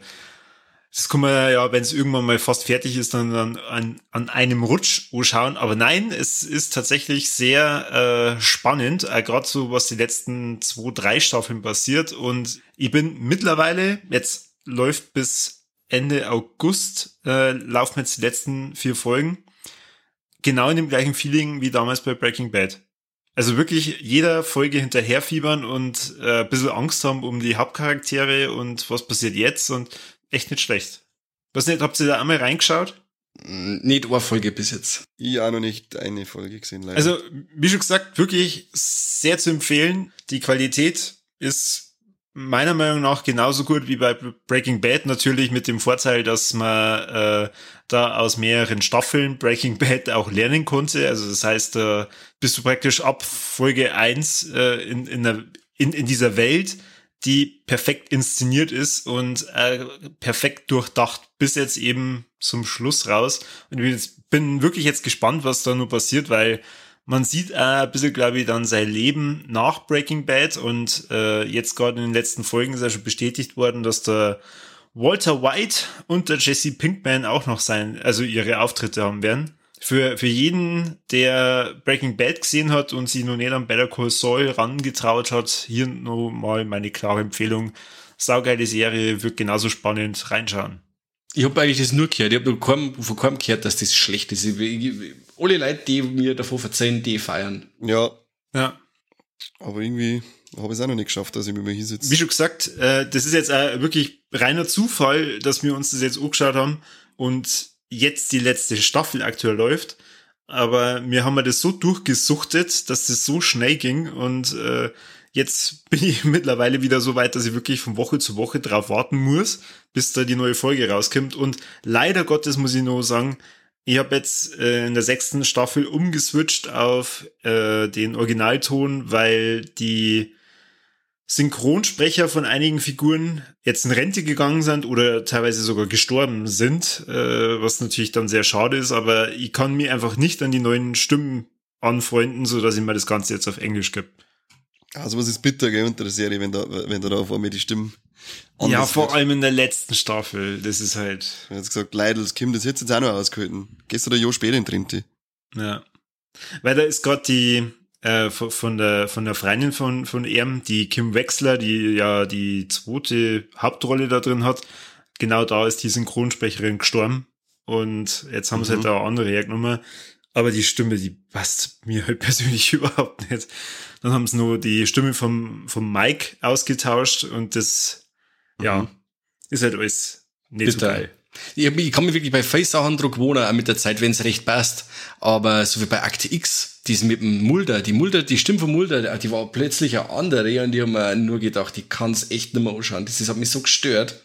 das kann man ja, wenn es irgendwann mal fast fertig ist, dann, dann an, an einem Rutsch anschauen. Aber nein, es ist tatsächlich sehr äh, spannend, äh, gerade so, was die letzten zwei, drei Staffeln passiert. Und ich bin mittlerweile, jetzt läuft bis Ende August, äh, laufen jetzt die letzten vier Folgen, genau in dem gleichen Feeling wie damals bei Breaking Bad. Also wirklich jeder Folge hinterherfiebern und äh, ein bisschen Angst haben um die Hauptcharaktere und was passiert jetzt und echt nicht schlecht. Was nicht, habt ihr da einmal reingeschaut? Nicht eine Folge bis jetzt. Ich auch noch nicht eine Folge gesehen, leider. Also, wie schon gesagt, wirklich sehr zu empfehlen. Die Qualität ist meiner Meinung nach genauso gut wie bei Breaking Bad. Natürlich mit dem Vorteil, dass man äh, da aus mehreren Staffeln Breaking Bad auch lernen konnte. Also das heißt, äh, bist du praktisch ab Folge 1 äh, in, in, der, in, in dieser Welt, die perfekt inszeniert ist und äh, perfekt durchdacht bis jetzt eben zum Schluss raus. Und ich bin, wirklich jetzt gespannt, was da nur passiert, weil man sieht auch ein bisschen, glaube ich, dann sein Leben nach Breaking Bad und äh, jetzt gerade in den letzten Folgen ist ja schon bestätigt worden, dass der Walter White und der Jesse Pinkman auch noch sein, also ihre Auftritte haben werden. Für, für jeden, der Breaking Bad gesehen hat und sich noch nicht an Better Call Saul rangetraut hat, hier noch mal meine klare Empfehlung. Saugeile Serie, wird genauso spannend reinschauen. Ich habe eigentlich das nur gehört. Ich habe keinem, von keinem gehört, dass das schlecht ist. Ich, ich, alle Leute, die mir davon erzählen, die feiern. ja, Ja. aber irgendwie habe ich es auch noch nicht geschafft, dass ich mich mal hinsetze. Wie schon gesagt, äh, das ist jetzt auch wirklich reiner Zufall, dass wir uns das jetzt angeschaut haben und jetzt die letzte Staffel aktuell läuft. Aber wir haben das so durchgesuchtet, dass das so schnell ging und äh, jetzt bin ich mittlerweile wieder so weit, dass ich wirklich von Woche zu Woche drauf warten muss, bis da die neue Folge rauskommt. Und leider Gottes muss ich nur sagen, ich habe jetzt äh, in der sechsten Staffel umgeswitcht auf äh, den Originalton, weil die Synchronsprecher von einigen Figuren jetzt in Rente gegangen sind oder teilweise sogar gestorben sind, äh, was natürlich dann sehr schade ist, aber ich kann mir einfach nicht an die neuen Stimmen anfreunden, so dass ich mir das Ganze jetzt auf Englisch gebe. Also was ist bitter, gell, unter der Serie, wenn da, wenn da auf einmal die Stimmen Ja, vor wird. allem in der letzten Staffel, das ist halt, Ich hab jetzt gesagt, Leidels, Kim, das hättest du jetzt auch noch ausgehalten. Gehst du da ein Jahr später in Trinte? ja. Weil da ist gerade die, äh, von- von der, von der Freundin von, von ihm, die Kim Wexler, die ja die zweite Hauptrolle da drin hat, genau da ist die Synchronsprecherin gestorben. Und jetzt haben sie halt da eine andere hergenommen. Aber die Stimme, die passt mir halt persönlich überhaupt nicht. Dann haben sie nur die Stimme vom, vom Mike ausgetauscht und das, ja, ist halt alles nicht so geil. Ich, ich kann mich wirklich bei Face-Sachen drauf gewohnen, auch mit der Zeit, wenn es recht passt. Aber so wie bei Akte X, die ist mit dem Mulder, die Mulder, die Stimme von Mulder, die war plötzlich eine andere und die haben mir nur gedacht, ich kann's echt nicht mehr anschauen. Das, das hat mich so gestört.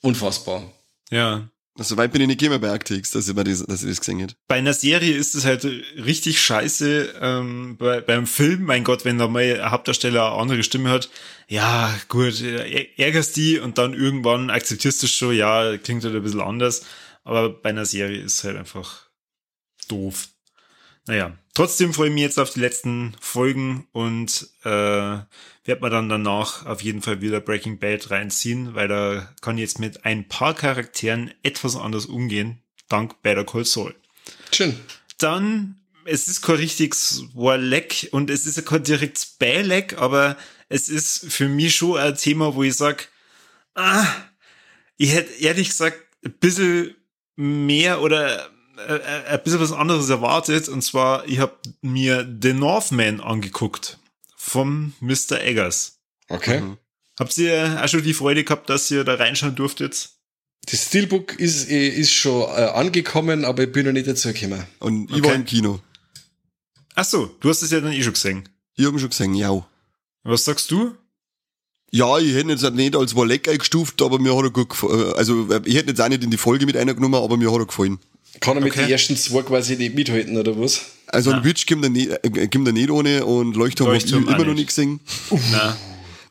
Unfassbar. Ja. So weit bin ich nicht gekommen bei Arctics, dass ich, das, dass ich das gesehen hätte. Bei einer Serie ist es halt richtig scheiße. Ähm, bei, beim Film, mein Gott, wenn da mal ein Hauptdarsteller eine andere Stimme hat, ja, gut, ärgerst die und dann irgendwann akzeptierst du es schon, ja, klingt halt ein bisschen anders. Aber bei einer Serie ist es halt einfach doof. Naja, trotzdem freue ich mich jetzt auf die letzten Folgen und äh, werde mir dann danach auf jeden Fall wieder Breaking Bad reinziehen, weil da kann ich jetzt mit ein paar Charakteren etwas anders umgehen, dank Better Call Saul. Schön. Dann, es ist kein richtiges Warleck und es ist ja kein direktes Beileck, aber es ist für mich schon ein Thema, wo ich sag, ah, ich hätte ehrlich gesagt ein bisschen mehr oder äh, äh, ein bisschen was anderes erwartet. Und zwar, ich habe mir The Northman angeguckt vom Mr. Eggers. Okay. Mhm. Habt ihr auch schon die Freude gehabt, dass ihr da reinschauen durftet? Das Steelbook ist, äh, ist schon äh, angekommen, aber ich bin noch nicht dazu gekommen. Und ich okay. war im Kino. Ach so, du hast es ja dann eh schon gesehen. Ich habe schon gesehen, ja. Was sagst du? Ja, ich hätte jetzt nicht als Walleck eingestuft, aber mir hat er gut gefallen. Also, ich hätte jetzt auch nicht in die Folge mit eingenommen, aber mir hat er gefallen. Kann er mit okay. den ersten zwei quasi nicht mithalten, oder was? Also, ein Witch kommt er nicht, äh, er nicht ohne und Leuchtturm, Leuchtturm immer noch nicht gesehen. Nein.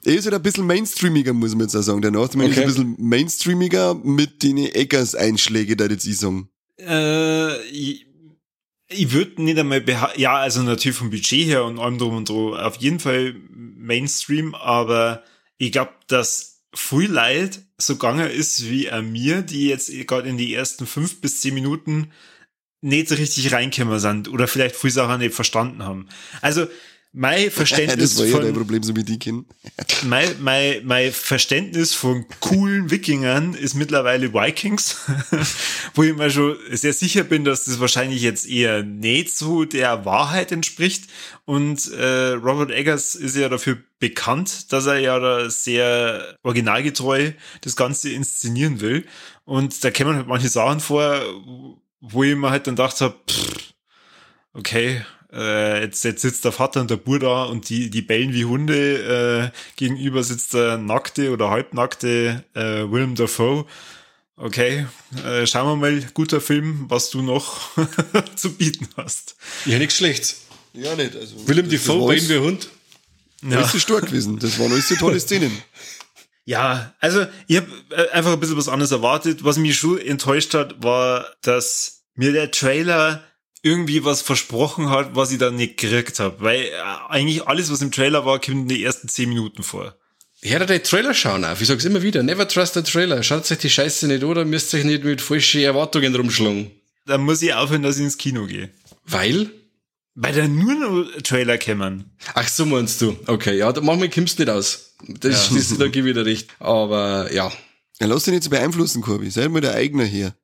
Er ist halt ein bisschen mainstreamiger, muss man jetzt auch sagen. Der Northman okay. ist ein bisschen mainstreamiger mit den Eggers-Einschlägen, da jetzt ich sagen. Äh, ich, ich würde nicht einmal ja, also natürlich vom Budget her und allem drum und drum, auf jeden Fall Mainstream, aber ich glaube, dass viel Leid so gegangen ist wie an mir, die jetzt gerade in die ersten fünf bis zehn Minuten nicht richtig reinkommen sind oder vielleicht viel Sachen nicht verstanden haben. Also mein Verständnis das war ja dein Problem so mit mein, mein, mein Verständnis von coolen Wikingern ist mittlerweile Vikings, wo ich mir schon sehr sicher bin, dass das wahrscheinlich jetzt eher nicht so der Wahrheit entspricht. Und äh, Robert Eggers ist ja dafür bekannt, dass er ja da sehr originalgetreu das Ganze inszenieren will. Und da kämen halt manche Sachen vor, wo ich mir halt dann gedacht habe, okay, äh, jetzt, jetzt sitzt der Vater und der da und die, die bellen wie Hunde. Äh, gegenüber sitzt der nackte oder halbnackte äh, Willem Dafoe. Okay, äh, schauen wir mal, guter Film, was du noch zu bieten hast. Ja, nichts Schlechtes. Ja, nicht. Also, Willem Dafoe bellen wie Hund. Ja. Das ist stark gewesen. Das waren alles so tolle Szenen. Ja, also ich habe äh, einfach ein bisschen was anderes erwartet. Was mich schon enttäuscht hat, war, dass mir der Trailer irgendwie was versprochen hat, was ich dann nicht gekriegt habe. Weil äh, eigentlich alles, was im Trailer war, kommt in die ersten zehn Minuten vor. Ich hätte den Trailer schauen auf. Ich sag's immer wieder. Never trust a Trailer. Schaut euch die Scheiße nicht oder müsst euch nicht mit falschen Erwartungen rumschlagen. Dann muss ich aufhören, dass ich ins Kino gehe. Weil? Weil da nur noch Trailer kämmern. Ach, so meinst du. Okay, ja, da machen wir kommst nicht aus. Das, ja. das, da gebe ich wieder recht. Aber, ja. Ja, lass dich nicht so beeinflussen, Corby. Sei mal der Eigner hier.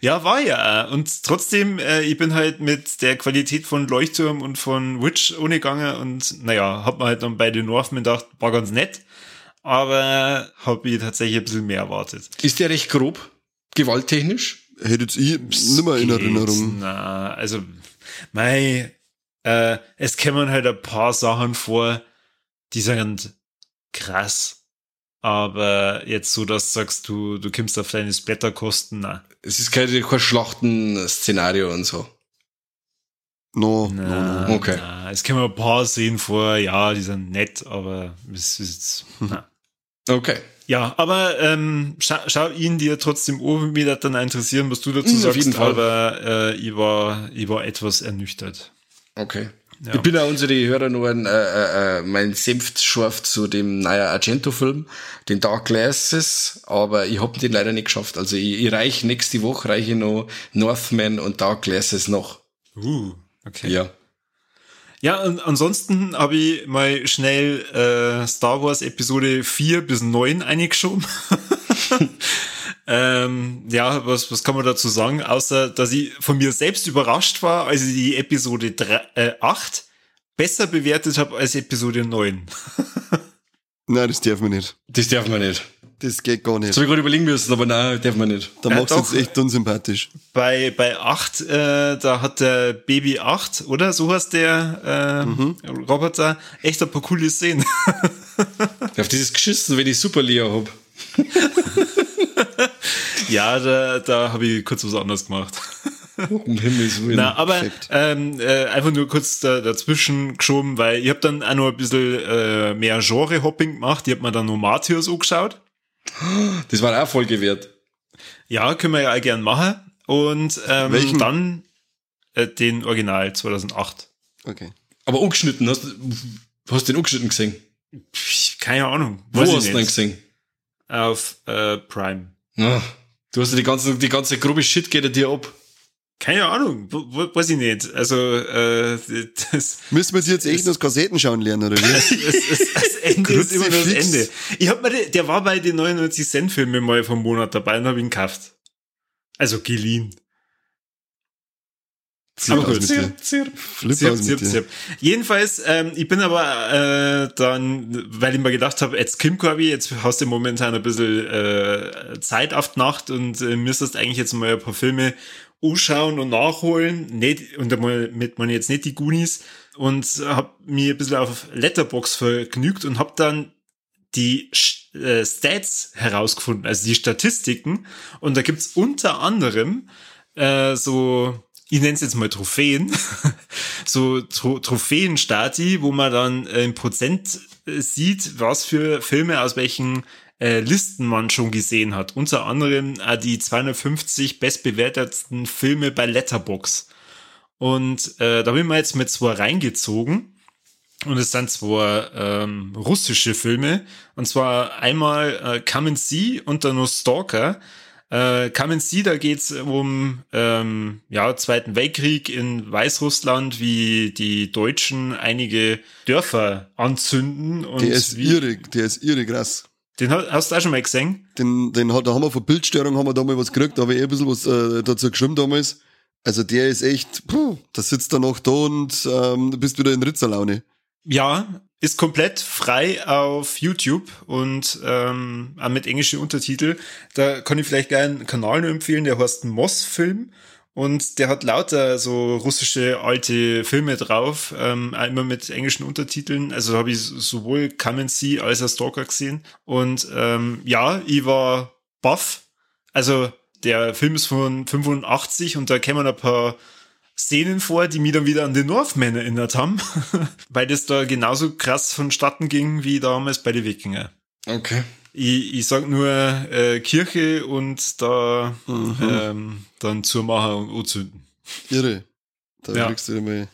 Ja, war ja. Und trotzdem, äh, ich bin halt mit der Qualität von Leuchtturm und von Witch ohne gegangen und naja, hab mir halt dann bei den Northmen gedacht, war ganz nett, aber hab ich tatsächlich ein bisschen mehr erwartet. Ist der recht grob? Gewalttechnisch? Hättet ihr nicht mehr in Erinnerung. Na, also, mei, äh, es kämen halt ein paar Sachen vor, die sind krass aber jetzt so, dass du sagst, du, du kommst auf deine Splatterkosten, nein. Es ist kein, kein Schlachten-Szenario und so. No, na, no, no. Okay. Na, es kommen ein paar Szenen vor, ja, die sind nett, aber es ist, na. Okay. Ja, aber ähm, schau, schau ihn dir trotzdem oben wieder dann interessieren, was du dazu mhm, sagst. Auf jeden Fall. Aber äh, ich, war, ich war etwas ernüchtert. Okay. Ja. Ich bin auch unsere Hörer nur ein, äh, äh, äh, mein Senf scharf zu dem neuen Argento-Film, den Dark Glasses, aber ich hab den leider nicht geschafft. Also ich, ich reich nächste Woche reiche noch Northman und Dark Glasses noch. Uh, okay. Ja. Ja, und ansonsten habe ich mal schnell äh, Star Wars Episode 4 bis 9 eingeschoben. ähm, ja, was, was kann man dazu sagen? Außer, dass ich von mir selbst überrascht war, als ich die Episode 3, äh, 8 besser bewertet habe als Episode 9. nein, das darf man nicht. Das darf man nicht. Das geht gar nicht. Das habe ich gerade überlegen müssen, aber nein, darf man nicht. Da ja, machst du jetzt echt unsympathisch. Bei, bei 8, äh, da hat der Baby 8, oder? So heißt der äh, mhm. Roboter. Echt ein paar coole Szenen. Auf dieses geschissen, wenn ich Super Leo hab. Ja, da, da habe ich kurz was anderes gemacht. Um Himmels Willen. Na, aber ähm, äh, einfach nur kurz da, dazwischen geschoben, weil ich habe dann auch noch ein bisschen äh, mehr Genre-Hopping gemacht. Ich habe mir dann noch Matthias angeschaut. Das war auch Folge wert. Ja, können wir ja auch gern machen. Und ähm, Welchen? dann äh, den Original 2008. Okay. Aber ungeschnitten, hast du hast du den ungeschnitten gesehen? Keine Ahnung. Wo hast du den gesehen? Auf äh, Prime. Ah, du hast ja die ganze, die ganze grobe Shit geht dir ab. Keine Ahnung, wo, wo, weiß ich nicht. Also äh, das, Müssen wir sie jetzt echt noch das Kassetten schauen lernen, oder wie? das, das, das Ende ist immer nur das. Ende. Ich hab mir, der war bei den 99 Cent Filmen mal vom Monat dabei und habe ihn gekauft. Also geliehen. Flip Aber gut. Zirp, aus mit zirp, dir. zirp. Jedenfalls, ähm, ich bin aber äh, dann, weil ich mir gedacht habe, jetzt Kim Kirby, jetzt hast du momentan ein bisschen äh, Zeit auf die Nacht und äh, müsstest eigentlich jetzt mal ein paar Filme anschauen und nachholen. Nicht, und einmal mit man jetzt nicht die Goonies und habe mir ein bisschen auf Letterbox vergnügt und habe dann die äh, Stats herausgefunden, also die Statistiken. Und da gibt's unter anderem äh, so, ich nenne es jetzt mal Trophäen, so Tro Trophäenstati, wo man dann äh, im Prozent äh, sieht, was für Filme aus welchen äh, Listen man schon gesehen hat. Unter anderem äh, die 250 bestbewertetsten Filme bei Letterbox. Und äh, da bin ich jetzt mit zwei reingezogen. Und es sind zwei ähm, russische Filme. Und zwar einmal äh, Come and See und dann noch Stalker. Äh, Come and See, da geht's um ähm, ja, Zweiten Weltkrieg in Weißrussland, wie die Deutschen einige Dörfer anzünden. Und Der ist wie, irre, der ist irre krass. Den ha- hast du auch schon mal gesehen? Den, den hat, da haben wir von Bildstörung haben wir da mal was gekriegt, da habe ich eh ein bisschen was äh, dazu geschrieben damals. Also der ist echt, puh, da sitzt er noch da und ähm, du bist wieder in Ritzerlaune. Ja, ist komplett frei auf YouTube und ähm, mit englischen Untertitel. Da kann ich vielleicht gleich einen Kanal nur empfehlen, der heißt Moss Film. Und der hat lauter so russische alte Filme drauf, ähm, immer mit englischen Untertiteln. Also habe ich sowohl Come and See als auch Stalker gesehen. Und ähm, ja, ich war baff. Also der Film ist von 85 und da kämen ein paar Szenen vor, die mich dann wieder an den Northmen erinnert haben, weil das da genauso krass vonstatten ging wie damals bei den Wikinger. Okay. Ich, ich sag nur äh, Kirche und da ähm, dann zumachen und anzünden. Irre. Da Ja. kriegst du mal.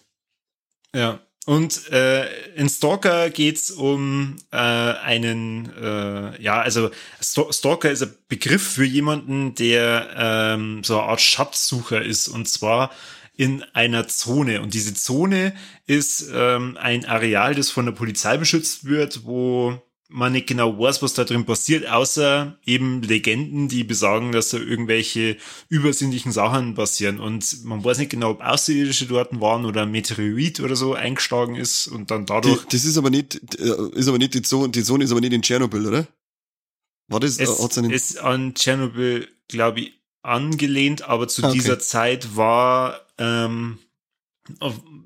Ja. Und äh, in Stalker geht's um äh, einen, äh, ja, also Sto- Stalker ist ein Begriff für jemanden, der ähm, so eine Art Schatzsucher ist. Und zwar in einer Zone. Und diese Zone ist ähm, ein Areal, das von der Polizei beschützt wird, wo man nicht genau weiß, was da drin passiert, außer eben Legenden, die besagen, dass da irgendwelche übersinnlichen Sachen passieren. Und man weiß nicht genau, ob Außerirdische dort waren oder ein Meteorit oder so eingeschlagen ist und dann Die, dadurch. das ist aber nicht, äh, ist aber nicht die Zone, die Zone ist aber nicht in Tschernobyl, oder? War das, es einen, ist an Tschernobyl, glaube ich, angelehnt, aber zu Ah, okay. dieser Zeit war, ähm,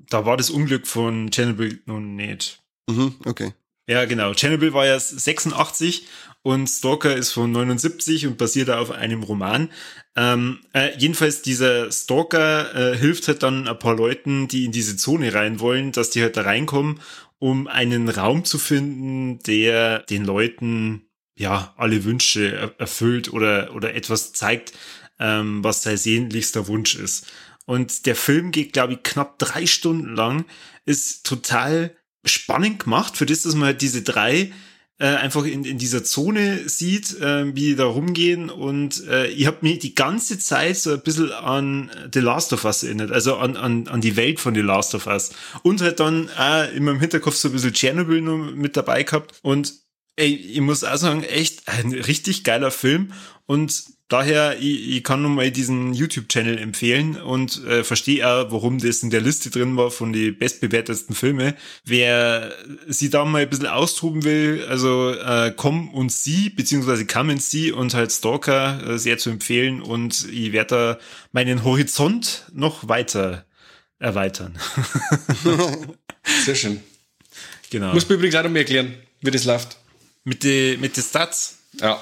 da war das Unglück von Tschernobyl noch nicht. mhm, okay. Ja, genau. Chernobyl war ja 86 und Stalker ist von 79 und basiert auf einem Roman. Ähm, äh, jedenfalls dieser Stalker äh, hilft halt dann ein paar Leuten, die in diese Zone rein wollen, dass die halt da reinkommen, um einen Raum zu finden, der den Leuten ja alle Wünsche er erfüllt oder oder etwas zeigt, ähm, was sein sehnlichster Wunsch ist. Und der Film geht, glaube ich, knapp drei Stunden lang, ist total spannend gemacht, für das, dass man halt diese drei äh, einfach in, in dieser Zone sieht, äh, wie die da rumgehen. Und äh, ich habe mich die ganze Zeit so ein bisschen an The Last of Us erinnert, also an, an, an die Welt von The Last of Us. Und halt dann auch in meinem Hinterkopf so ein bisschen Tschernobyl noch mit dabei gehabt. Und ey, ich muss auch sagen, echt ein richtig geiler Film. Und daher, ich, ich kann nur mal diesen YouTube-Channel empfehlen und äh, verstehe auch, warum das in der Liste drin war von die bestbewertesten Filme. Wer sie da mal ein bisschen austoben will, also äh, Komm und Sie, beziehungsweise Come and See und halt Stalker äh, sehr zu empfehlen und ich werde da meinen Horizont noch weiter erweitern. Sehr schön. genau. Muss mir übrigens auch noch mal erklären, wie das läuft. Mit den mit den Stats. Ja.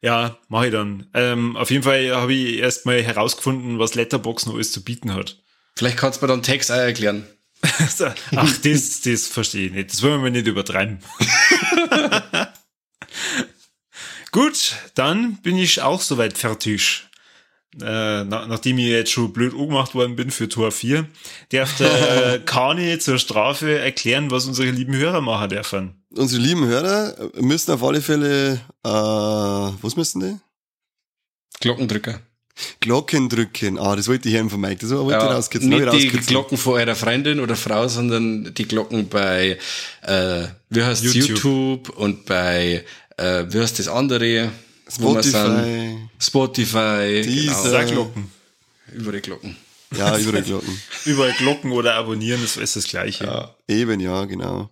Ja, mache ich dann. Ähm, auf jeden Fall habe ich erstmal herausgefunden, was Letterbox noch alles zu bieten hat. Vielleicht kannst du mir dann Text auch erklären. Ach, das, das verstehe ich nicht. Das wollen wir nicht übertreiben. Gut, dann bin ich auch soweit fertig. Äh, na, nachdem ich jetzt schon blöd angemacht worden bin für Tor 4, darf der Kani zur Strafe erklären, was unsere lieben Hörer machen dürfen. Unsere lieben Hörer müssen auf alle Fälle, äh, was müssen die? Glockendrücker. Glocken drücken. Ah, das wollte ich hören von Mike. Das wollte ich Ja, rauskitzeln. nicht ich die. Glocken von eurer Freundin oder Frau, sondern die Glocken bei, äh, wie heißt YouTube. YouTube. und bei, äh, wie heißt das andere? Spotify. Spotify. Deezer. Genau. Glocken. Überall Glocken. Ja, überall Glocken. Überall Glocken oder abonnieren, das ist das Gleiche. Eben, ja, genau.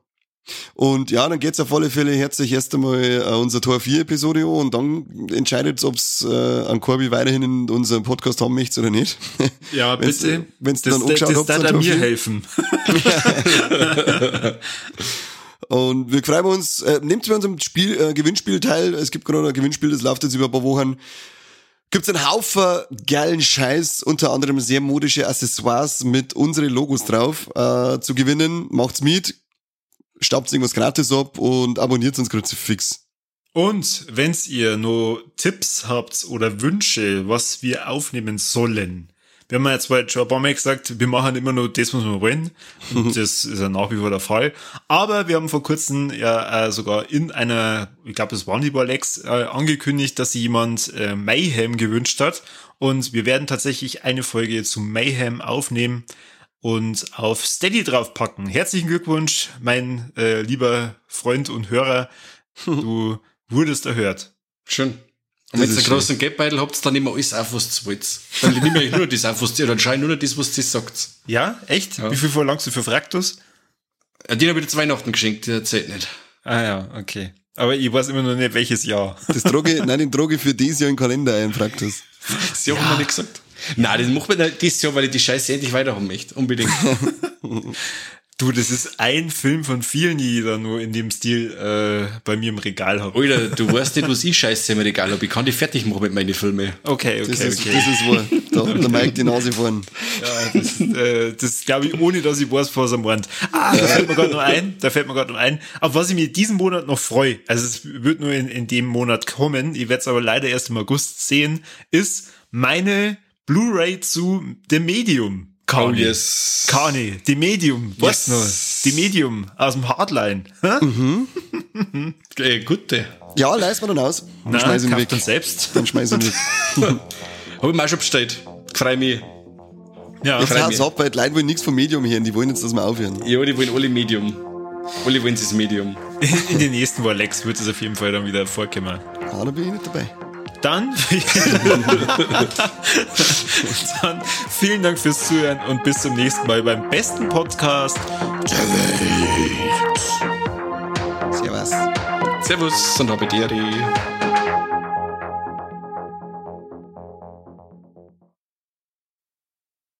Und ja, dann geht's auf alle Fälle herzlich erst einmal äh, unser Tor 4 Episode an und dann entscheidet ob's äh, an Corby weiterhin in unserem Podcast haben möchtest oder nicht. Ja, Wenn's- bitte. wenn's das, dann angeschaut das, habt, das dann darf mir 4. helfen. Und wir freuen uns, äh, nehmt bei unserem Spiel, äh, Gewinnspiel teil. Es gibt gerade ein Gewinnspiel, das läuft jetzt über ein paar Wochen. Gibt's einen Haufen geilen Scheiß, unter anderem sehr modische Accessoires mit unsere Logos drauf äh, zu gewinnen. Macht's mit, staubt irgendwas gratis ab und abonniert uns fix. Und wenn's ihr nur Tipps habt oder Wünsche, was wir aufnehmen sollen, wir haben ja jetzt schon ein paar Mal gesagt, wir machen immer nur das, was wir wollen. Und das ist ja nach wie vor der Fall. Aber wir haben vor kurzem ja äh, sogar in einer, ich glaube, das war die Lex, äh, angekündigt, dass sich jemand äh, Mayhem gewünscht hat. Und wir werden tatsächlich eine Folge zu Mayhem aufnehmen und auf Steady draufpacken. Herzlichen Glückwunsch, mein äh, lieber Freund und Hörer. Du wurdest erhört. Schön. Und wenn ihr großen Geldbeutel habt, dann ihr alles auf, was ihr wollt. Dann nehmt ihr nur das auf, was ihr, dann schau ich nur noch das, was ihr sagt. Ja, echt? Ja. Wie viel verlangst du für Fraktus? Äh, Den habe ich zu Weihnachten geschenkt, der zählt nicht. Ah ja, okay. Aber ich weiß immer noch nicht, welches Jahr. Das Droge, nein, den Droge für dieses Jahr im Kalender ein. Das Jahr haben wir nicht gesagt. Nein, das macht man nicht dieses Jahr, weil ich die Scheiße endlich weiterhaben möchte. Unbedingt. Du, das ist ein Film von vielen, die ich da nur in dem Stil äh, bei mir im Regal habe. Alter, du weißt nicht, was ich Scheiße im Regal habe. Ich kann die fertig machen mit meinen Filmen. Okay, okay, Das ist, okay. das ist wahr. Da hat der Mike die Nase vorn. ja, das äh, das glaube ich, ohne dass ich weiß, was er meint. Ah, da fällt mir gerade noch ein, da fällt mir gerade noch ein, auf was ich mir diesen Monat noch freue, also es wird nur in, in dem Monat kommen, ich werde es aber leider erst im August sehen, ist meine Blu-ray zu The Medium. Kani. yes. Kani, The Medium, weißt du noch? Yes. The Medium aus dem Hardline. Hä? Äh, gute. Ja, leist man dann aus. Dann Na, schmeiß ihn kauft weg. dann selbst. Dann schmeiß ihn weg. Habe ich mir auch schon bestellt. Freue mich. Ja, Jetzt freu haut's mich. ab, weil die Leute wollen nichts vom Medium hören. Die wollen jetzt, dass wir aufhören. Ja, die wollen alle Medium. Alle wollen das Medium. in den nächsten Warlex wird es auf jeden Fall dann wieder vorkommen. Ah, da bin ich nicht dabei. Dann, dann vielen Dank fürs Zuhören und bis zum nächsten Mal beim besten Podcast. Servus. Servus und Habederi.